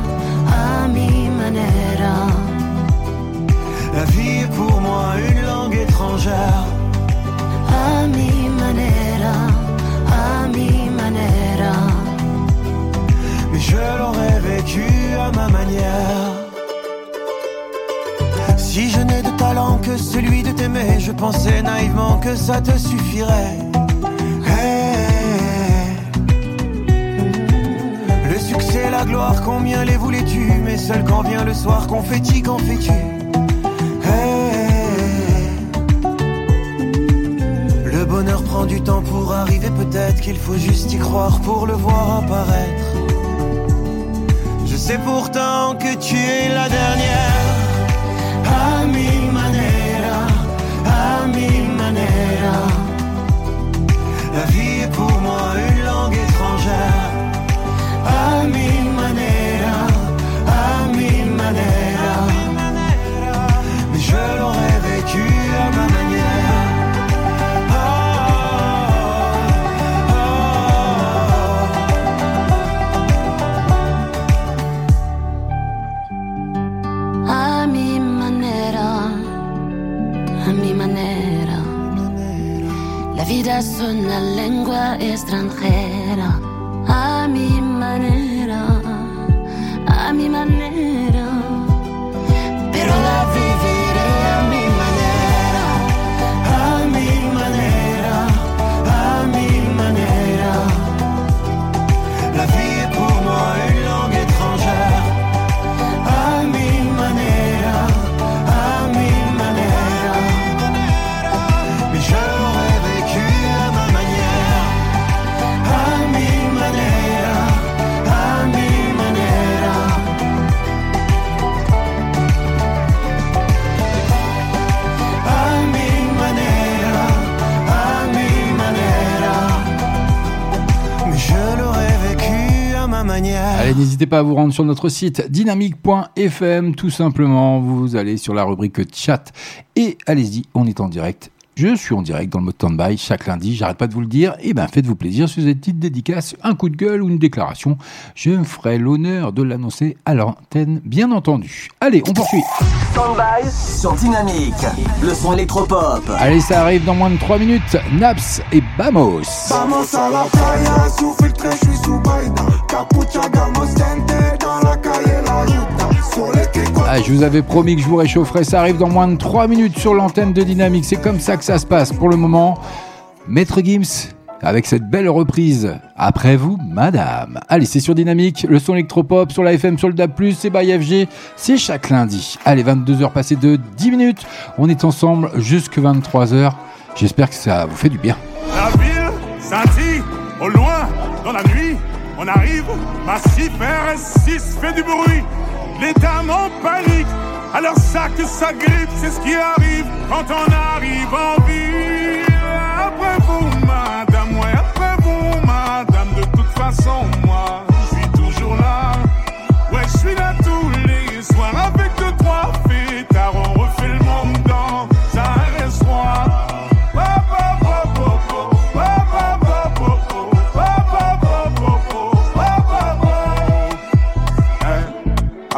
a mi manera. La vie est pour moi une langue étrangère. A mi manera, a mi manera. Mais je l'aurais vécu à ma manière. Si je n'ai de talent que celui de t'aimer, je pensais naïvement que ça te suffirait. Gloire, combien les voulais-tu? Mais seul quand vient le soir, confetti, qu'en fais-tu? Hey. Le bonheur prend du temps pour arriver, peut-être qu'il faut juste y croire pour le voir apparaître. Je sais pourtant que tu es la dernière. A mi manera, a mi. La vie est pour moi une langue étrangère. A mi manera, a mi manera. Mais je l'aurais vécu à ma manière. A mi manera, a mi manera. La vida es una lengua extranjera. Pas vous rendre sur notre site dynamique.fm, tout simplement. Vous allez sur la rubrique chat et allez-y, on est en direct. Je suis en direct dans le mode stand-by chaque lundi, j'arrête pas de vous le dire. Et ben, faites-vous plaisir sur cette petite dédicace, un coup de gueule ou une déclaration. Je me ferai l'honneur de l'annoncer à l'antenne, bien entendu. Allez, on poursuit. Stand-by sur Dynamique. Le son électropop. Allez, ça arrive dans moins de 3 minutes. Naps et Bamos. Vamos a la playa, sous filtre, je suis sous Baïda. Capucha, gamos, tente, Ah, je vous avais promis que je vous réchaufferais. Ça arrive dans moins de 3 minutes sur l'antenne de Dynamique. C'est comme ça que ça se passe pour le moment. Maître Gims, avec cette belle reprise. Après vous, madame. Allez, c'est sur Dynamique, le son électropop, sur la FM, sur le DAB+, c'est by FG. C'est chaque lundi. Allez, 22h passées de 10 minutes. On est ensemble jusque 23h. J'espère que ça vous fait du bien. La ville scintille au loin dans la nuit. On arrive, massif RS6 fait du bruit. Les dames en panique, alors ça que ça grippe, c'est ce qui arrive quand on arrive en ville. Après vous, madame, ouais, après vous, madame, de toute façon, moi, je suis toujours là. Ouais, je suis là tous les soirs avec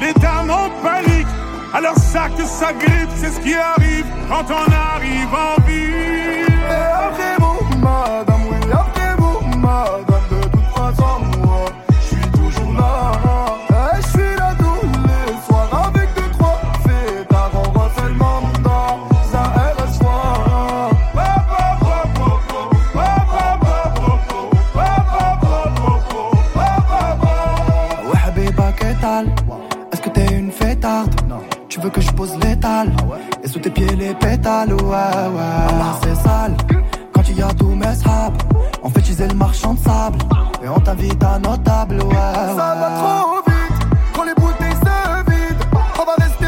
Les dames en panique, alors ça que ça grippe, c'est ce qui arrive quand on arrive en ville. Madame, veux que je pose l'étal Et sous tes pieds les pétales, ouais, ouais. Ah, c'est sale quand il y a tous mes sables. On fait utiliser le marchand de sable. Et on t'invite à nos tables, ouais. Ça va trop vite quand les bouteilles se vident. On va rester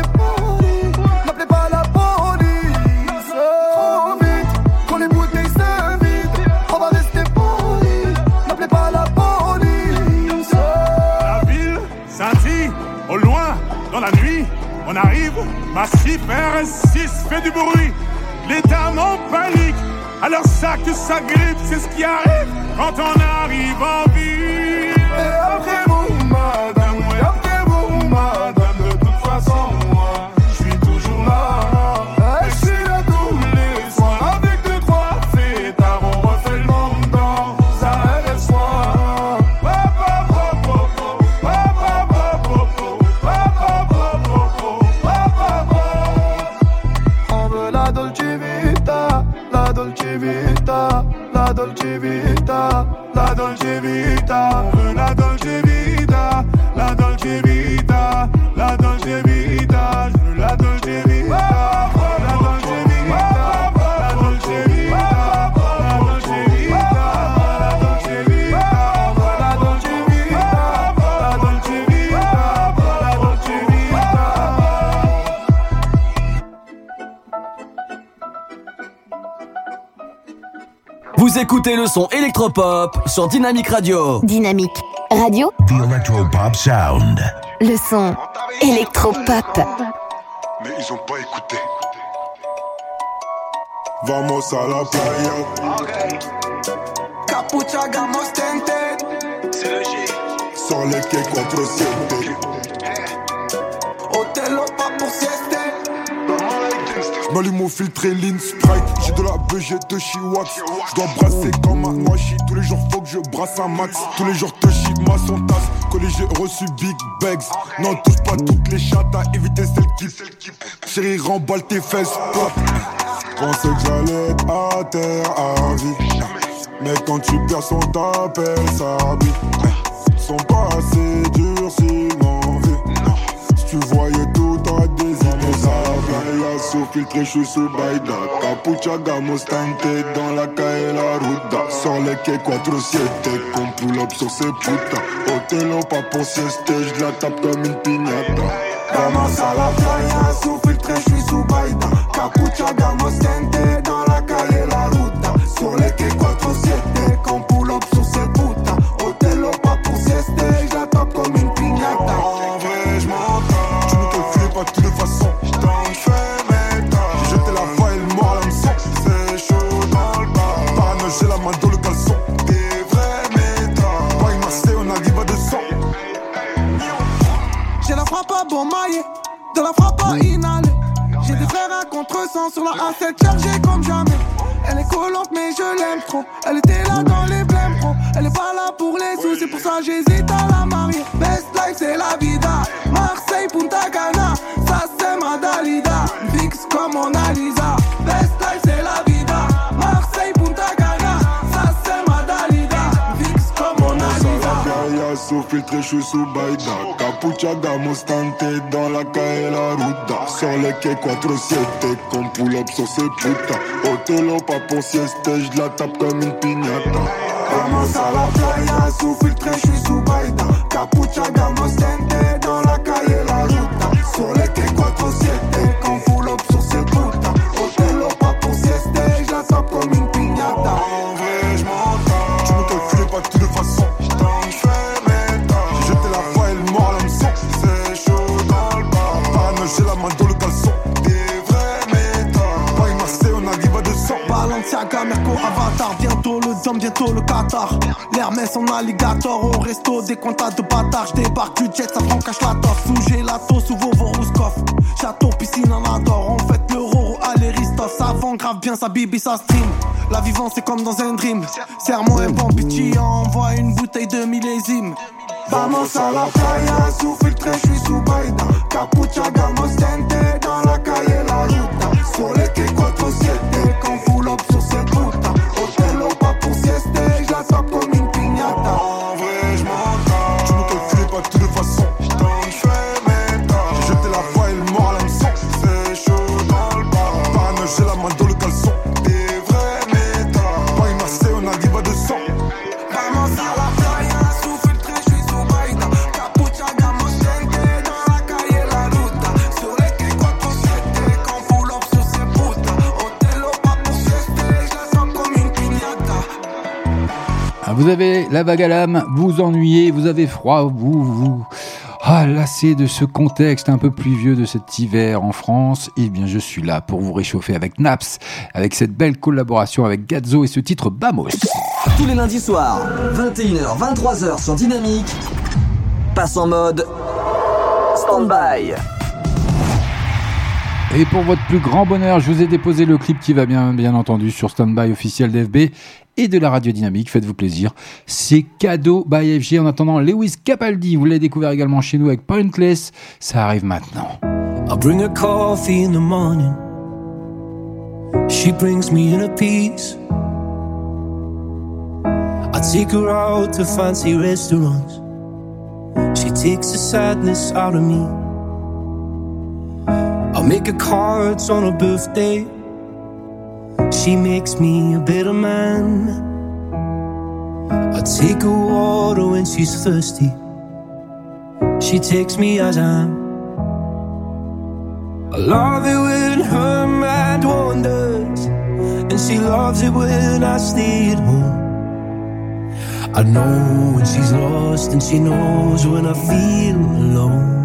arrive, massif RS6 fait du bruit. Les dames en panique, alors ça que ça grippe, c'est ce qui arrive quand on arrive en Dolce Vita, la Dolce Vita. La Dolce Vita, la Dolce Vita, la Dolce Vita. Écoutez le son électropop sur Dynamique Radio. Dynamique Radio, The Electropop Sound. le son électropop. Mais ils ont pas écouté. Vamos a la playa. Capucha gamos tente. C'est le G. Sur les quais 407. Lean Sprite. J'ai de la BG de Chiwax. J'dois brasser comme un Washi. Tous les jours faut que je brasse un max. Tous les jours te ma son tasse. Collé j'ai reçu Big Bags. Non, touche pas toutes les chattes à éviter celles qui. Chérie, remballe tes fesses. pop. Pensais que j'allais être à terre à vie. Mais quand tu perds son t'appelles ça vie. Sont pas assez durs s'ils m'envient. Si tu voyais tout Sous filtré, je suis sous Baïda Capucha, gamos, tente dans la calle la ruta. Sur les quais 4-7, qu'on pull up sur ces putas Hôtel pas pour sieste, je la tape comme une piñata. Vamos a la playa, sous filtré, je suis sous Baïda. Capucha, gamos, sous Baïda. Capucha Mostante dans la calle la ruta. Sur les quais 4-7 Comme pull up sur ces putas Otelo pas pour sieste Je la tape comme une piñata. Vamos à la playa sous filtre, je suis sous Baïda. Capucha Mostante alligator, au resto, des comptas de bâtards. J'débarque du jet, ça prend cache la torse. Sous gelato, sous vos Rouskov. Château, piscine, en adore. On fait le roro à l'Eristoff. Ça vend grave bien, sa bibi, ça stream. La vivance, c'est comme dans un dream. Serre-moi un bon bitchy, envoie une bouteille de millésime. Vamos a la playa, sous filtre, je suis sous Baïda Capucha Mostente dans Vous avez la vague à l'âme, vous ennuyez, vous avez froid, vous vous ah, lassé de ce contexte un peu pluvieux de cet hiver en France. Eh bien, je suis là pour vous réchauffer avec Naps, avec cette belle collaboration avec Gazzo et ce titre Bamos. Tous les lundis soirs, 21h, 23h sur Dynamique, passe en mode stand-by. Et pour votre plus grand bonheur, je vous ai déposé le clip qui va bien, bien entendu sur Standby officiel d'FB et de la radio dynamique. Faites-vous plaisir. C'est cadeau by FG. En attendant, Lewis Capaldi, vous l'avez découvert également chez nous avec Pointless. Ça arrive maintenant. I bring her coffee in the morning. She brings me in a piece. I take her out to fancy restaurants. She takes the sadness out of me. I make her cards on her birthday. She makes me a better man. I take her water when she's thirsty. She takes me as I am. I love it when her mind wanders, and she loves it when I stay at home. I know when she's lost, and she knows when I feel alone.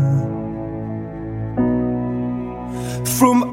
From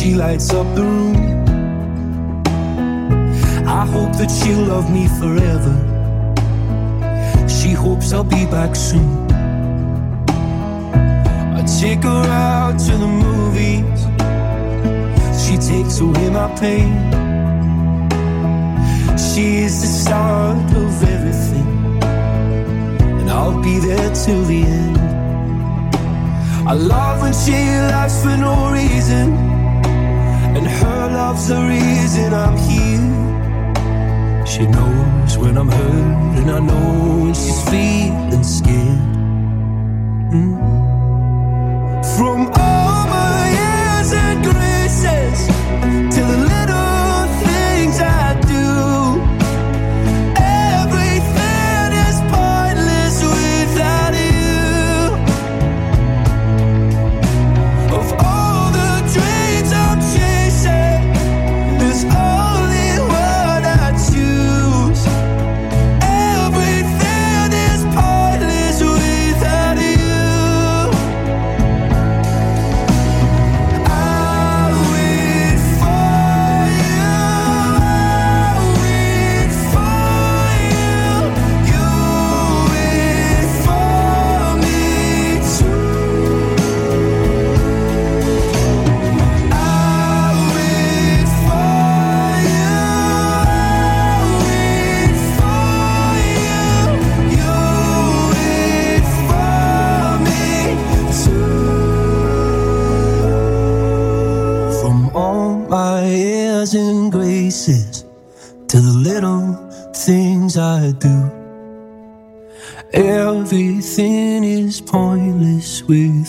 she lights up the room. I hope that she'll love me forever. She hopes I'll be back soon. I take her out to the movies. She takes away my pain. She is the start of everything, and I'll be there till the end. I love when she laughs for no reason, love's the reason I'm here. She knows when I'm hurt, and I know when she's feeling scared. Mm.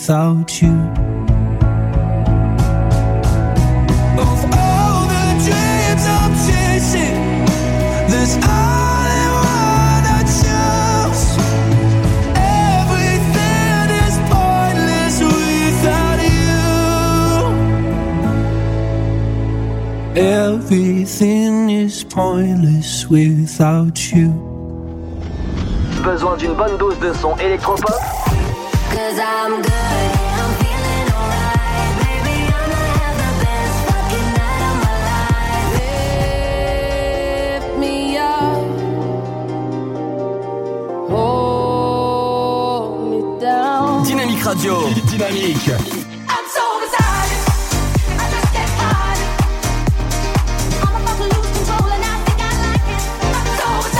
without you. Of all the dreams I'm chasing, there's only one I chose. Everything is pointless without you. Everything is pointless without you. besoin d'une bonne dose de son électropop? Cause I'm good. radio. Dynamique.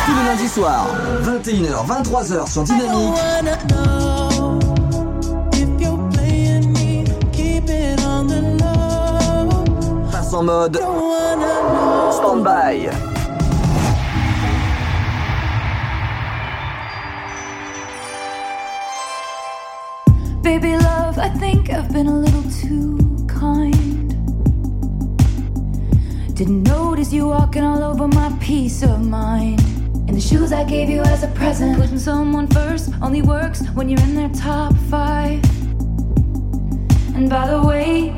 Tous les lundis soirs, 21h, 23h sur Dynamique. Passe en mode stand-by. You walking all over my peace of mind. and the shoes I gave you as a present. Putting someone first only works when you're in their top five. And by the way,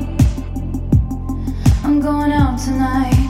I'm going out tonight.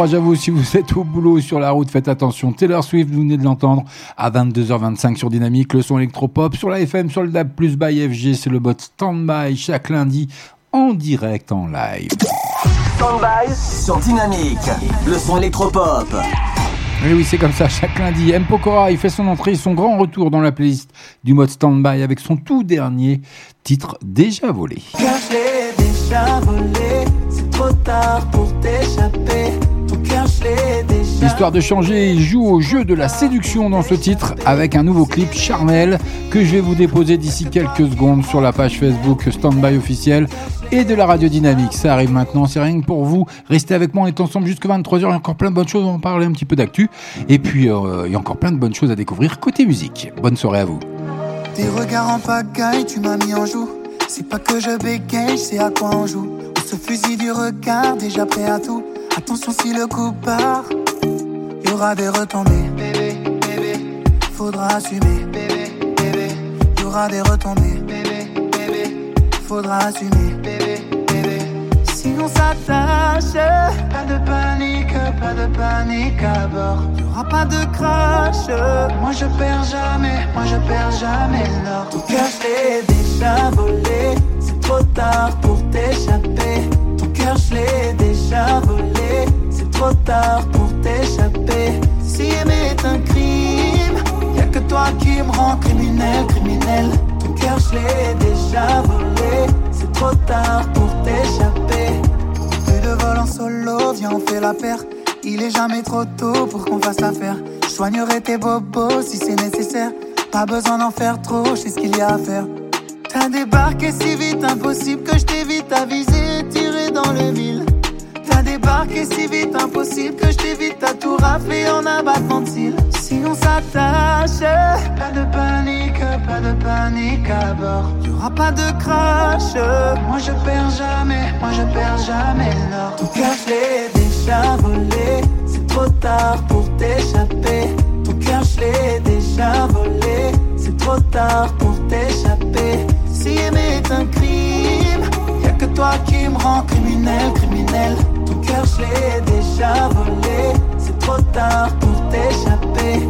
courage à vous si vous êtes au boulot ou sur la route, faites attention. Taylor Swift, vous venez de l'entendre, à 22h25 sur Dynamique, le son électropop, sur la FM, sur le DAB+, plus by FG, c'est le bot Standby, chaque lundi, en direct, en live. Standby sur Dynamique, le son électropop. Oui, oui, c'est comme ça. Chaque lundi, M. Pokora, il fait son entrée, son grand retour dans la playlist du mode Standby avec son tout dernier titre déjà volé. Car je déjà volé, c'est trop tard pour t'échapper. Histoire de changer, il joue au jeu de la séduction dans ce titre avec un nouveau clip charnel que je vais vous déposer d'ici quelques secondes sur la page Facebook Standby officiel et de la radio dynamique. Ça arrive maintenant, c'est rien que pour vous. Restez avec moi, on est ensemble jusqu'à 23h. Il y a encore plein de bonnes choses, on va parler un petit peu d'actu. Et puis, euh, il y a encore plein de bonnes choses à découvrir côté musique. Bonne soirée à vous. Regards en pagaille, tu m'as mis en joue. C'est pas que je à quoi on joue. On se fusille du regard, déjà prêt à tout. Attention si le coup part, y aura des retombées. Bébé, bébé, faudra assumer. Bébé, bébé, y aura des retombées. Bébé, bébé, faudra assumer. Bébé, bébé, si on s'attache, pas de panique, pas de panique à bord. Y aura pas de crash. Moi je perds jamais, moi je perds jamais l'or. Ton cœur déjà volé, c'est trop tard pour t'échapper. Cœur je l'ai déjà volé, c'est trop tard pour t'échapper. Si aimer est un crime, y'a que toi qui me rend criminel, criminel. Ton cœur je l'ai déjà volé, c'est trop tard pour t'échapper. Plus de vol en solo, viens on fait la paire. Il est jamais trop tôt pour qu'on fasse l'affaire. Je soignerai tes bobos si c'est nécessaire. Pas besoin d'en faire trop, je sais ce qu'il y a à faire. T'as débarqué si vite, impossible que je t'évite à viser, le. T'as débarqué si vite, impossible que je t'évite à tout rafler en abattement de cils. Si on s'attache, pas de panique, pas de panique à bord. Y'aura pas de crash, moi je perds jamais, moi je perds jamais l'or. Ton cœur je l'ai déjà volé, c'est trop tard pour t'échapper. Ton cœur je l'ai déjà volé, c'est trop tard pour t'échapper. Si aimer est un crime, y'a que toi qui me rend criminel, criminel. Ton cœur je déjà volé, c'est trop tard pour t'échapper.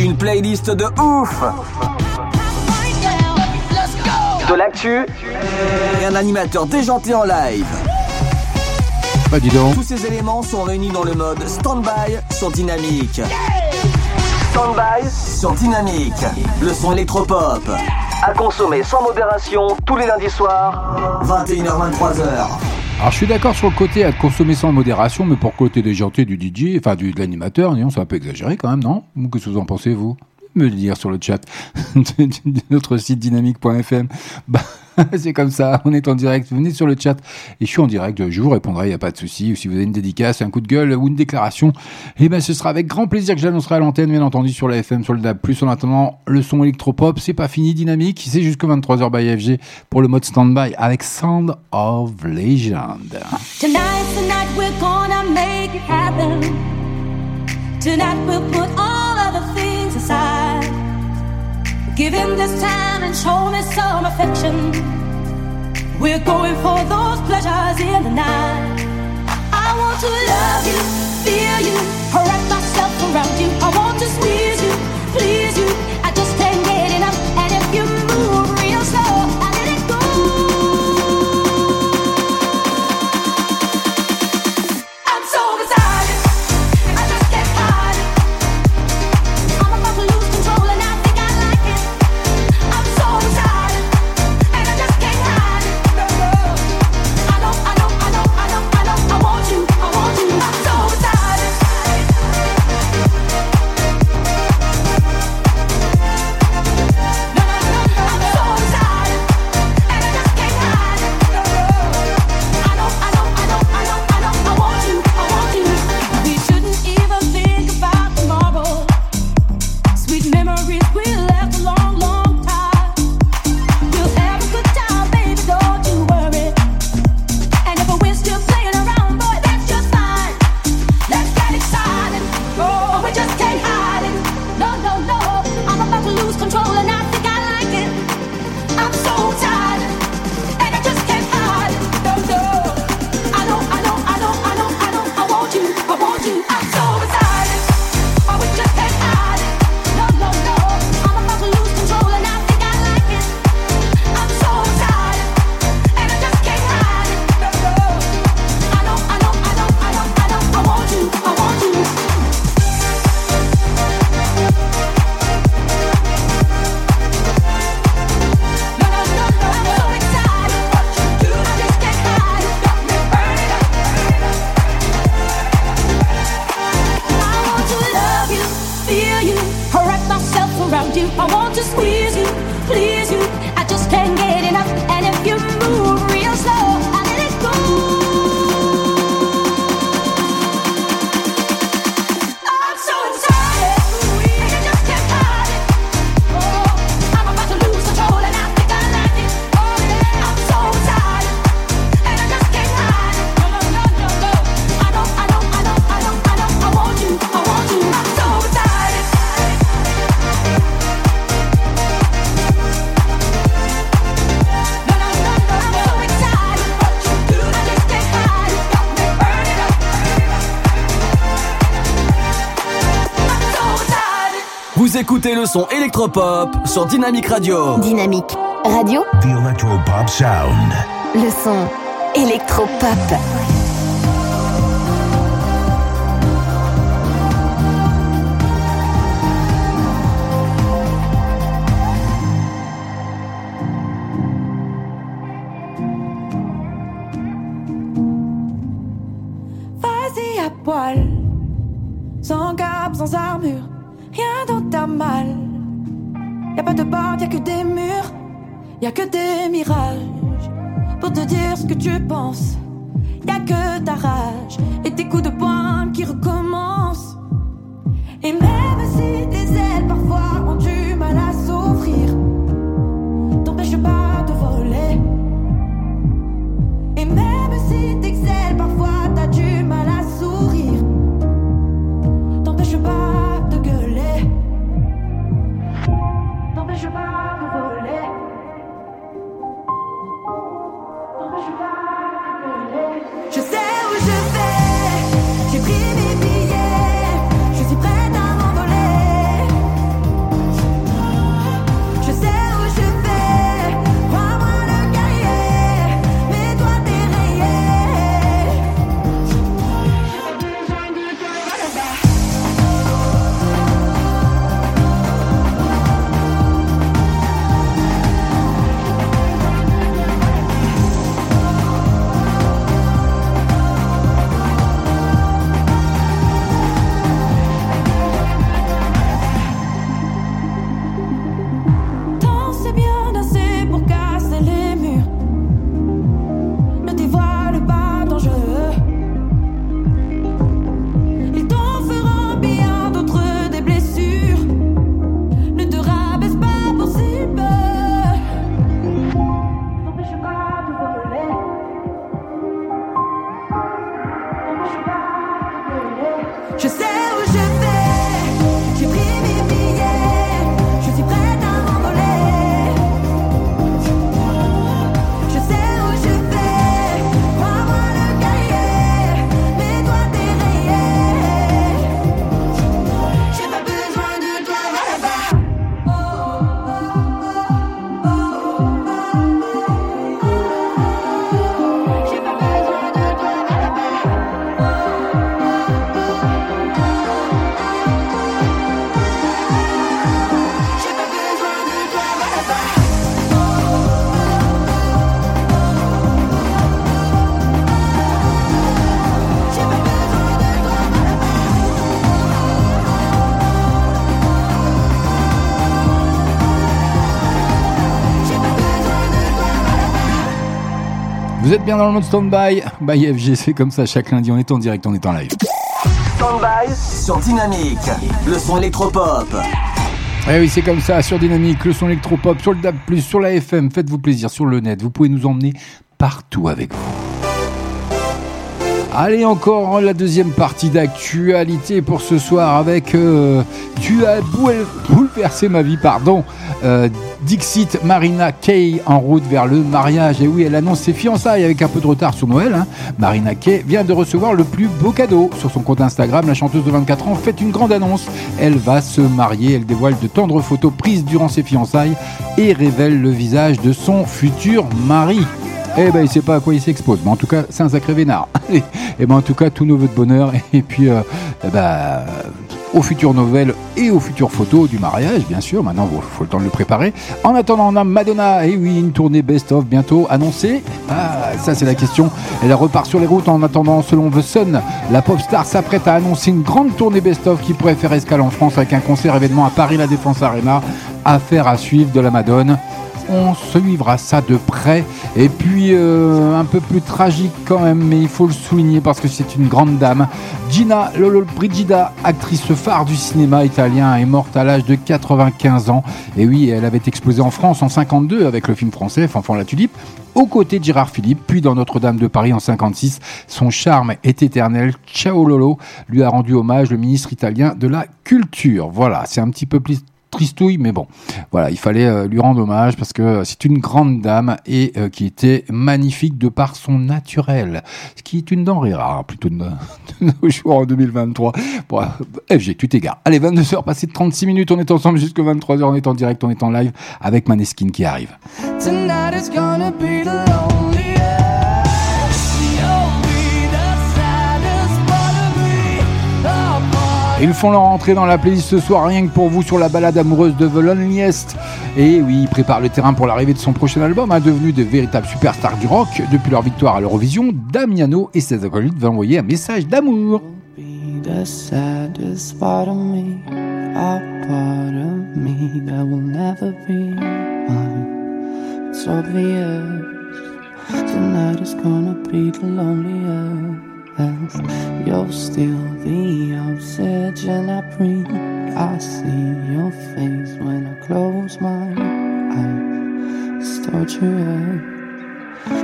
Une playlist de ouf De l'actu et un animateur déjanté en live. Bah dis donc. Tous ces éléments sont réunis dans le mode Standby sur Dynamique. Standby sur Dynamique. Le son électropop. À consommer sans modération tous les lundis soirs, 21h-23h. Alors je suis d'accord sur le côté à consommer sans modération, mais pour le côté déjanté du DJ, enfin du, de l'animateur, disons, c'est un peu exagéré quand même, non? Qu'est-ce que vous en pensez, vous? Me le dire sur le chat *laughs* de, notre site dynamique.fm. *laughs* Bah, c'est comme ça, on est en direct, venez sur le chat et je suis en direct, je vous répondrai, il n'y a pas de souci. Ou si vous avez une dédicace, un coup de gueule ou une déclaration, eh ben ce sera avec grand plaisir que j'annoncerai à l'antenne, bien entendu, sur la FM, sur le DAB+. En attendant, le son électropop, c'est pas fini, dynamique, c'est jusqu'à 23h by FG pour le mode standby avec Sound of Legend. We're gonna make it happen. Tonight we'll put all other things aside. Give him this time and show me some affection. We're going for those pleasures in the night. I want to love you, feel you, wrap myself around you. I want to squeeze le son électropop sur Dynamique Radio. Dynamique Radio, The Electropop Sound. le son électropop. Vous êtes bien dans le mode stand-by by FG, c'est comme ça chaque lundi, on est en direct, on est en live. Stand-by sur Dynamique. Le son électropop. Eh oui, c'est comme ça, sur Dynamique, le son électropop, sur le DAB+, sur la FM, faites-vous plaisir, sur le net, vous pouvez nous emmener partout avec vous. Allez, encore la deuxième partie d'actualité pour ce soir avec euh, Tu as boule- bouleversé ma vie, pardon. Euh, Dixit Marina Kay en route vers le mariage. Et oui, elle annonce ses fiançailles avec un peu de retard sur Noël. hein. Marina Kay vient de recevoir le plus beau cadeau. Sur son compte Instagram, la chanteuse de 24 ans fait une grande annonce. Elle va se marier. Elle dévoile de tendres photos prises durant ses fiançailles et révèle le visage de son futur mari. Eh ben, il sait pas à quoi il s'expose, mais en tout cas, c'est un sacré vénard. *laughs* Eh ben, en tout cas, tous nos voeux de bonheur, *laughs* et puis, euh, eh ben, aux futures nouvelles et aux futures photos du mariage, bien sûr. Maintenant, il faut le temps de le préparer. En attendant, on a Madonna, et oui, une tournée best-of bientôt annoncée. Ah, ça, c'est la question. Elle repart sur les routes en attendant, selon The Sun, la pop star s'apprête à annoncer une grande tournée best-of qui pourrait faire escale en France avec un concert événement à Paris, la Défense Arena. Affaire à suivre de la Madone on suivra ça de près. Et puis euh, un peu plus tragique quand même, mais il faut le souligner parce que c'est une grande dame. Gina Lolo Brigida, actrice phare du cinéma italien, est morte à l'âge de 95 ans. Et oui, elle avait explosé en France en 52 avec le film français Fanfan la Tulipe aux côtés de Gérard Philippe, puis dans Notre-Dame de Paris en 56. Son charme est éternel. Ciao Lolo lui a rendu hommage le ministre italien de la Culture. Voilà, c'est un petit peu plus tristouille, mais bon, voilà, il fallait euh, lui rendre hommage parce que c'est une grande dame et euh, qui était magnifique de par son naturel, ce qui est une denrée rare plutôt de, *laughs* nos jours en 2023. Bon, euh, FG, tu t'égares. Allez, 22h, passé de 36 minutes, on est ensemble jusqu'à 23h, on est en direct, on est en live avec Maneskin qui arrive. Tonight is be the Ils font leur entrée dans la playlist ce soir rien que pour vous sur la balade amoureuse de The Loneliest. Et oui, ils préparent le terrain pour l'arrivée de son prochain album, hein, devenu de véritables superstars du rock. Depuis leur victoire à l'Eurovision, Damiano et ses acolytes vont envoyer un message d'amour. You're still the oxygen I breathe. I see your face when I close my eyes. It's torture.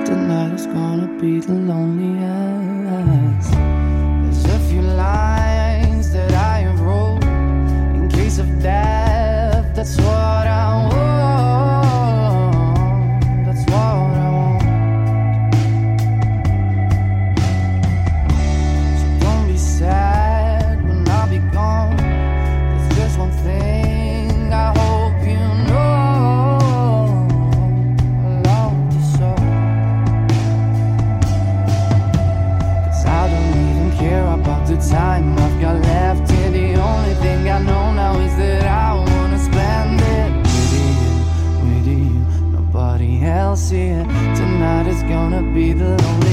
Tonight is gonna be the loneliest. There's a few lines that I have wrote in case of death. That's what Nobody else here. Tonight is gonna be the loneliest.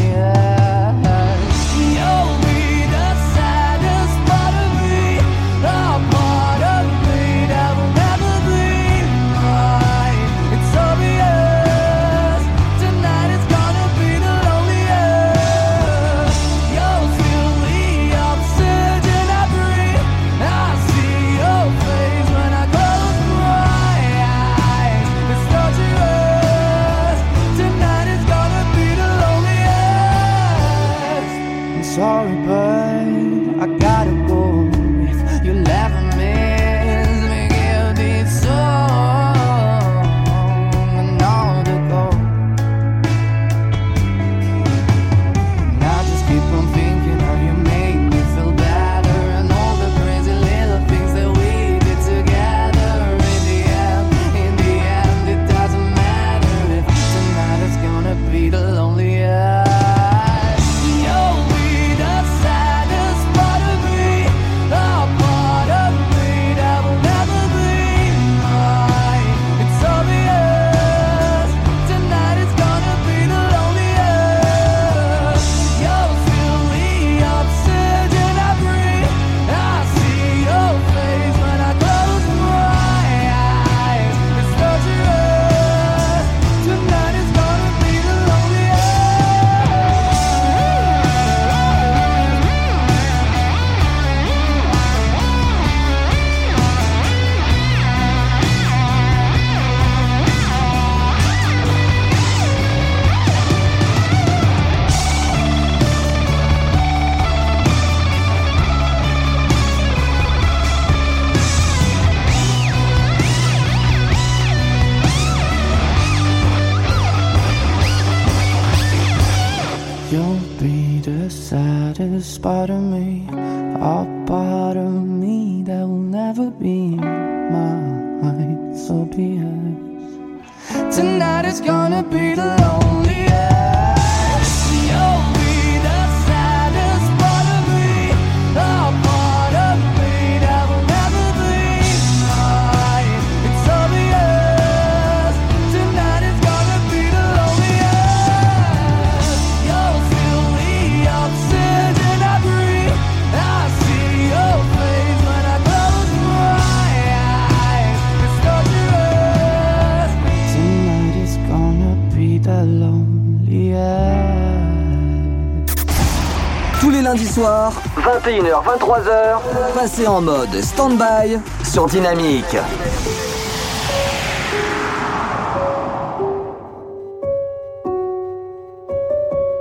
23h, passez en mode stand-by sur Dynamique.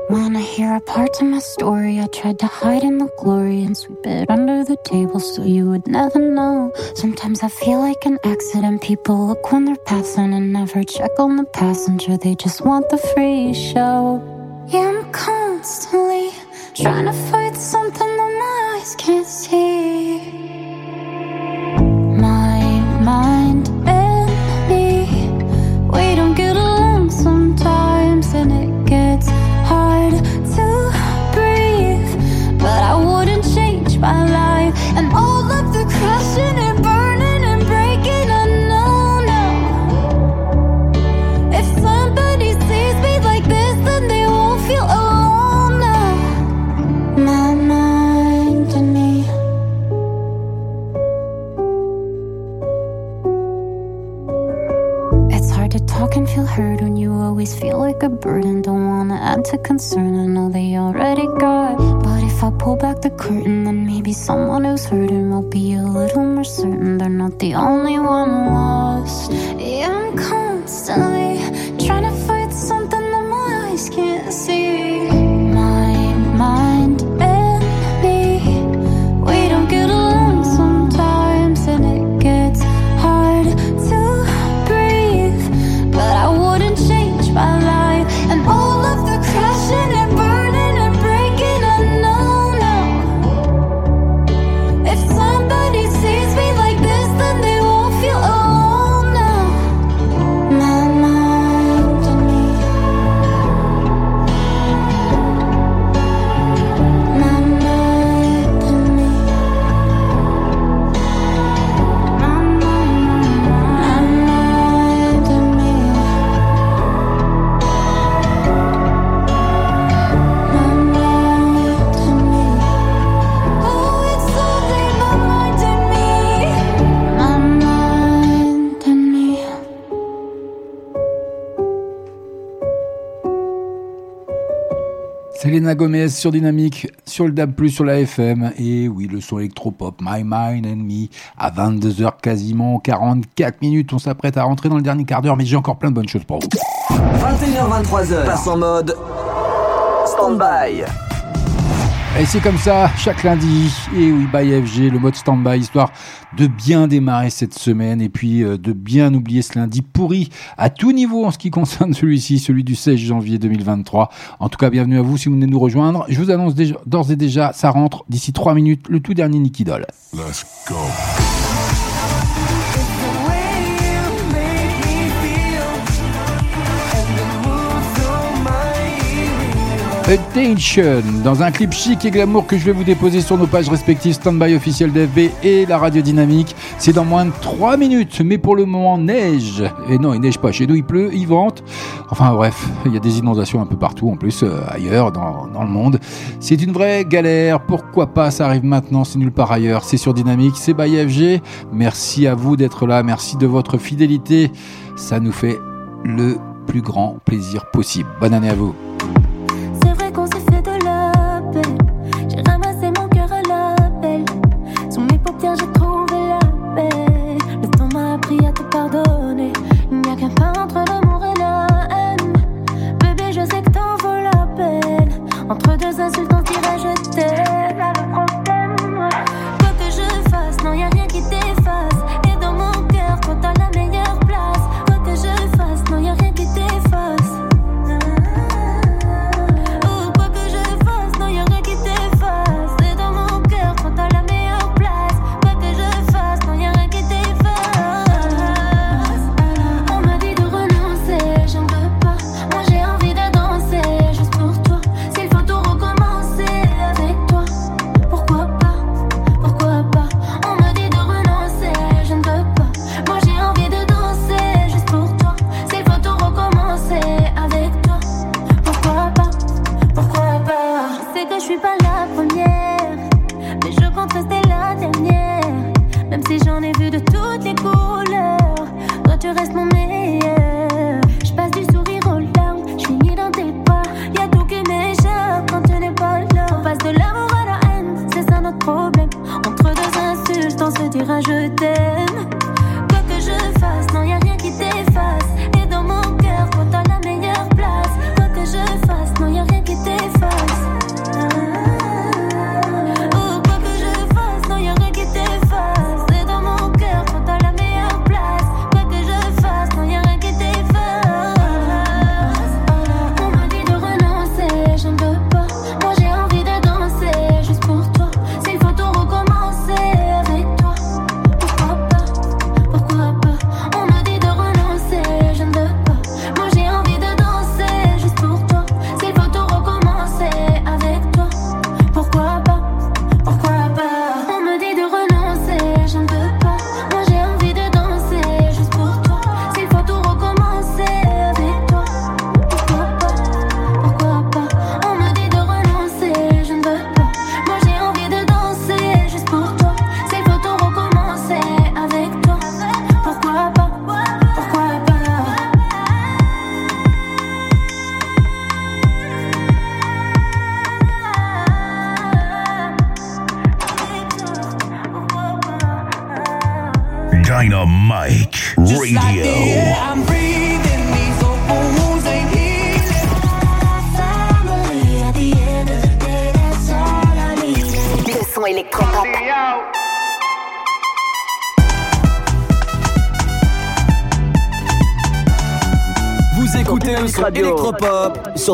Wanna hear a part of my story? I tried to hide in the glory and sweep it under the table so you would never know. Sometimes I feel like an accident. People look when they're passing and never check on the passenger. They just want the free show. Gomez sur Dynamique, sur le DAB+, sur la FM, et oui, le son électropop, My Mind and Me, à 22h quasiment, 44 minutes, on s'apprête à rentrer dans le dernier quart d'heure, mais j'ai encore plein de bonnes choses pour vous. 21h, 23h, passe en mode stand-by. Et c'est comme ça, chaque lundi, et oui, by FG, le mode stand-by, histoire de bien démarrer cette semaine, et puis euh, de bien oublier ce lundi pourri à tout niveau en ce qui concerne *laughs* celui-ci, celui du 16 janvier 2023. En tout cas, bienvenue à vous si vous venez nous rejoindre. Je vous annonce d'ores et déjà, ça rentre d'ici 3 minutes, le tout dernier Nicky Doll. Let's go. Attention Dans un clip chic et glamour que je vais vous déposer sur nos pages respectives Standby officiel d'FB et la radio dynamique. C'est dans moins de 3 minutes, mais pour le moment neige. Et non, il neige pas chez nous, il pleut, il vente. Enfin bref, il y a des inondations un peu partout en plus, euh, ailleurs dans, dans le monde. C'est une vraie galère. Pourquoi pas? Ça arrive maintenant, c'est nulle part ailleurs. C'est sur Dynamique, c'est by FG. Merci à vous d'être là, merci de votre fidélité. Ça nous fait le plus grand plaisir possible. Bonne année à vous.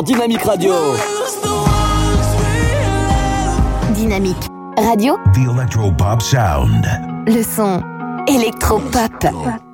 Dynamique Radio. Dynamique Radio. The Electropop Sound. Le son électropop.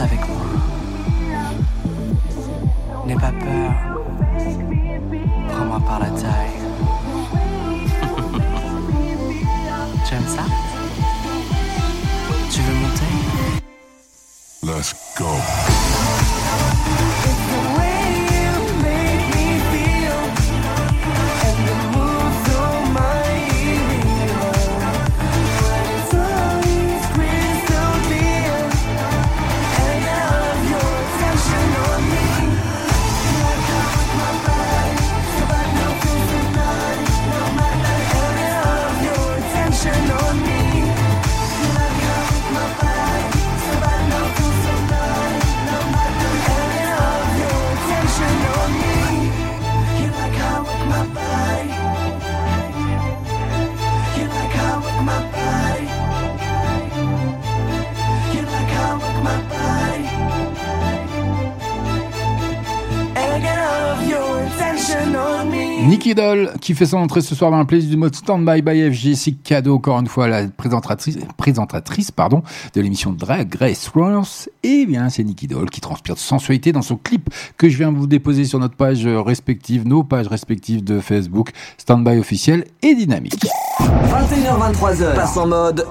avec moi. N'aie pas peur. Prends-moi par la taille. Nicky Doll qui fait son entrée ce soir dans la playlist du mode Standby by FG. C'est cadeau encore une fois à la présentatrice, présentatrice pardon, de l'émission Drag Race Rose. Et bien, c'est Nicky Doll qui transpire de sensualité dans son clip que je viens vous déposer sur notre page respective, nos pages respectives de Facebook, Standby officiel et dynamique. 21h23h, passe en mode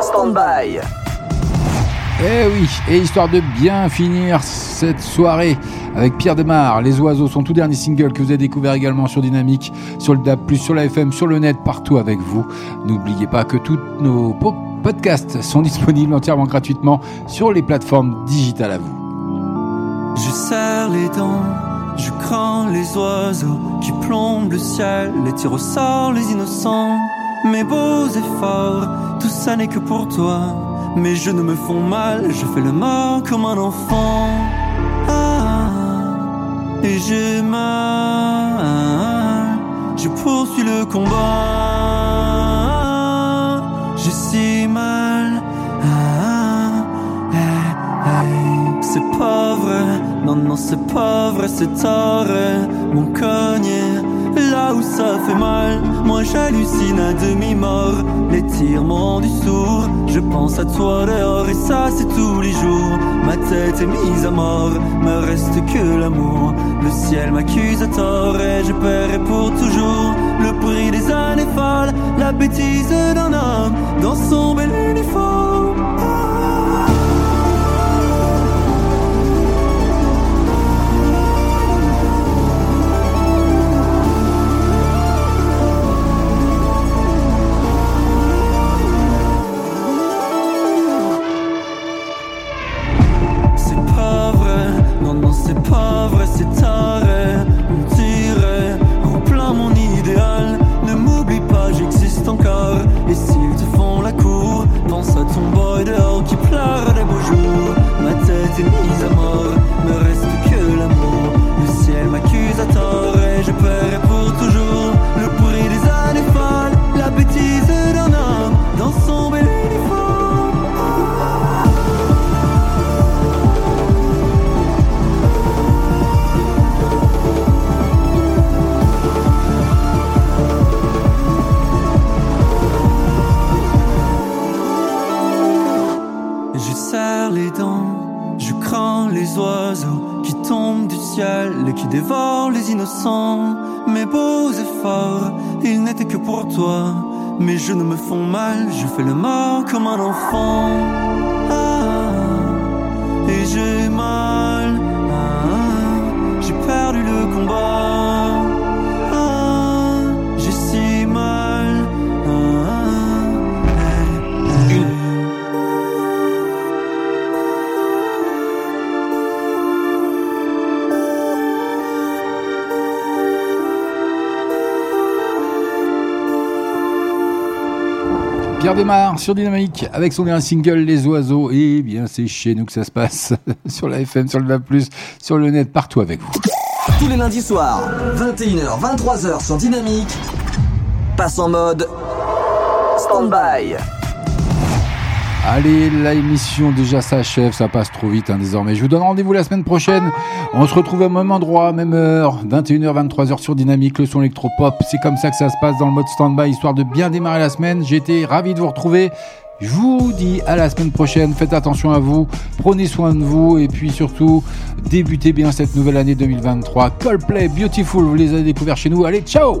stand-by. Eh oui, et histoire de bien finir cette soirée avec Pierre Demar, Les Oiseaux, son tout dernier single que vous avez découvert également sur Dynamique, sur le DAB+, sur la FM, sur le net, partout avec vous. N'oubliez pas que tous nos po- podcasts sont *laughs* disponibles entièrement gratuitement sur les plateformes digitales à vous. Je serre les dents, je crains les oiseaux qui plombent le ciel, les tirs au sort, les innocents. Mes beaux efforts, tout ça n'est que pour toi. Mes genoux me font mal, je fais le mort comme un enfant. Ah, et j'ai mal, je poursuis le combat. J'ai si mal. Ah, eh, eh. C'est pas vrai, non, non, c'est pas vrai, c'est tard. Mon cogné, là où ça fait mal. Moi j'hallucine à demi-mort, les tirs m'ont du sourd. Je pense à toi dehors et ça c'est tous les jours. Ma tête est mise à mort, me reste que l'amour. Le ciel m'accuse à tort et je paierai pour toujours le prix des années folles, la bêtise d'un homme dans son bel uniforme. C'est pas vrai, c'est taré. On tirait en plein mon idéal. Ne m'oublie pas, j'existe encore. Et s'ils te font la cour, pense à ton boy dehors qui pleure des beaux jours. Ma tête est mise à mort, les oiseaux qui tombent du ciel et qui dévorent les innocents. Mes beaux efforts, ils n'étaient que pour toi. Mes genoux me font mal, je fais le mort comme un enfant. Ah, et j'ai mal, ah, j'ai perdu le combat. Pierre Demar sur Dynamique avec son dernier single Les Oiseaux. Et bien, c'est chez nous que ça se passe *laughs* sur la FM, sur le DAB+, sur le net, partout avec vous. Tous les lundis soirs, 21h, 23h sur Dynamique, passe en mode stand-by. Allez, l'émission déjà s'achève, ça passe trop vite hein, désormais. Je vous donne rendez-vous la semaine prochaine. On se retrouve au même endroit, même heure, 21h, 23h sur Dynamique, le son électropop. C'est comme ça que ça se passe dans le mode stand-by, histoire de bien démarrer la semaine. J'étais ravi de vous retrouver. Je vous dis à la semaine prochaine. Faites attention à vous, prenez soin de vous et puis surtout débutez bien cette nouvelle année 2023. Coldplay, Beautiful, vous les avez découverts chez nous. Allez, ciao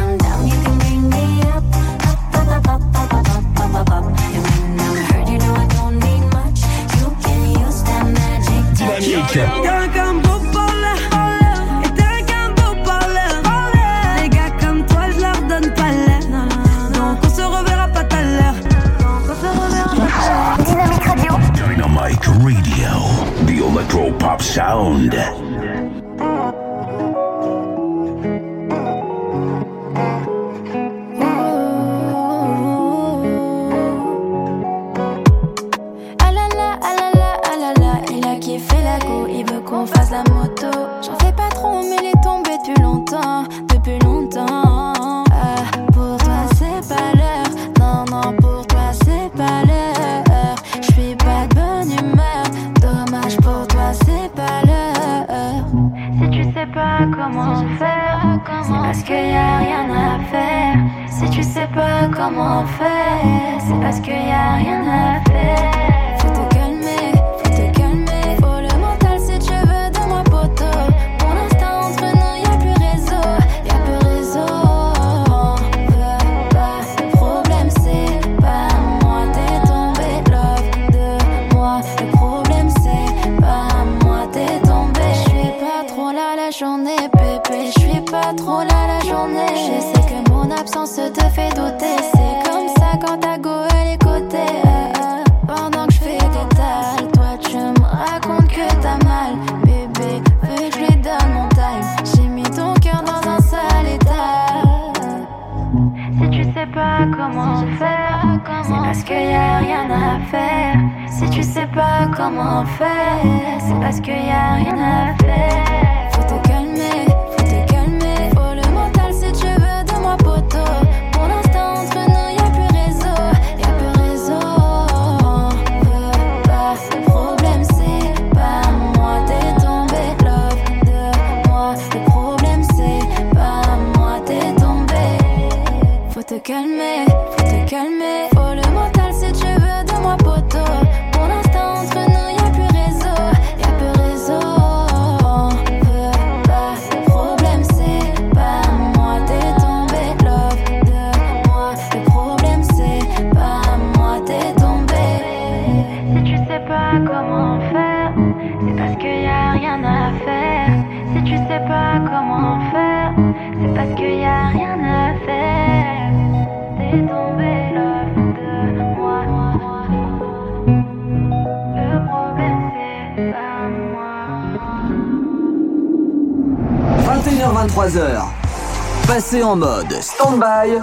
en mode stand-by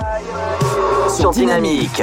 sur Dynamique.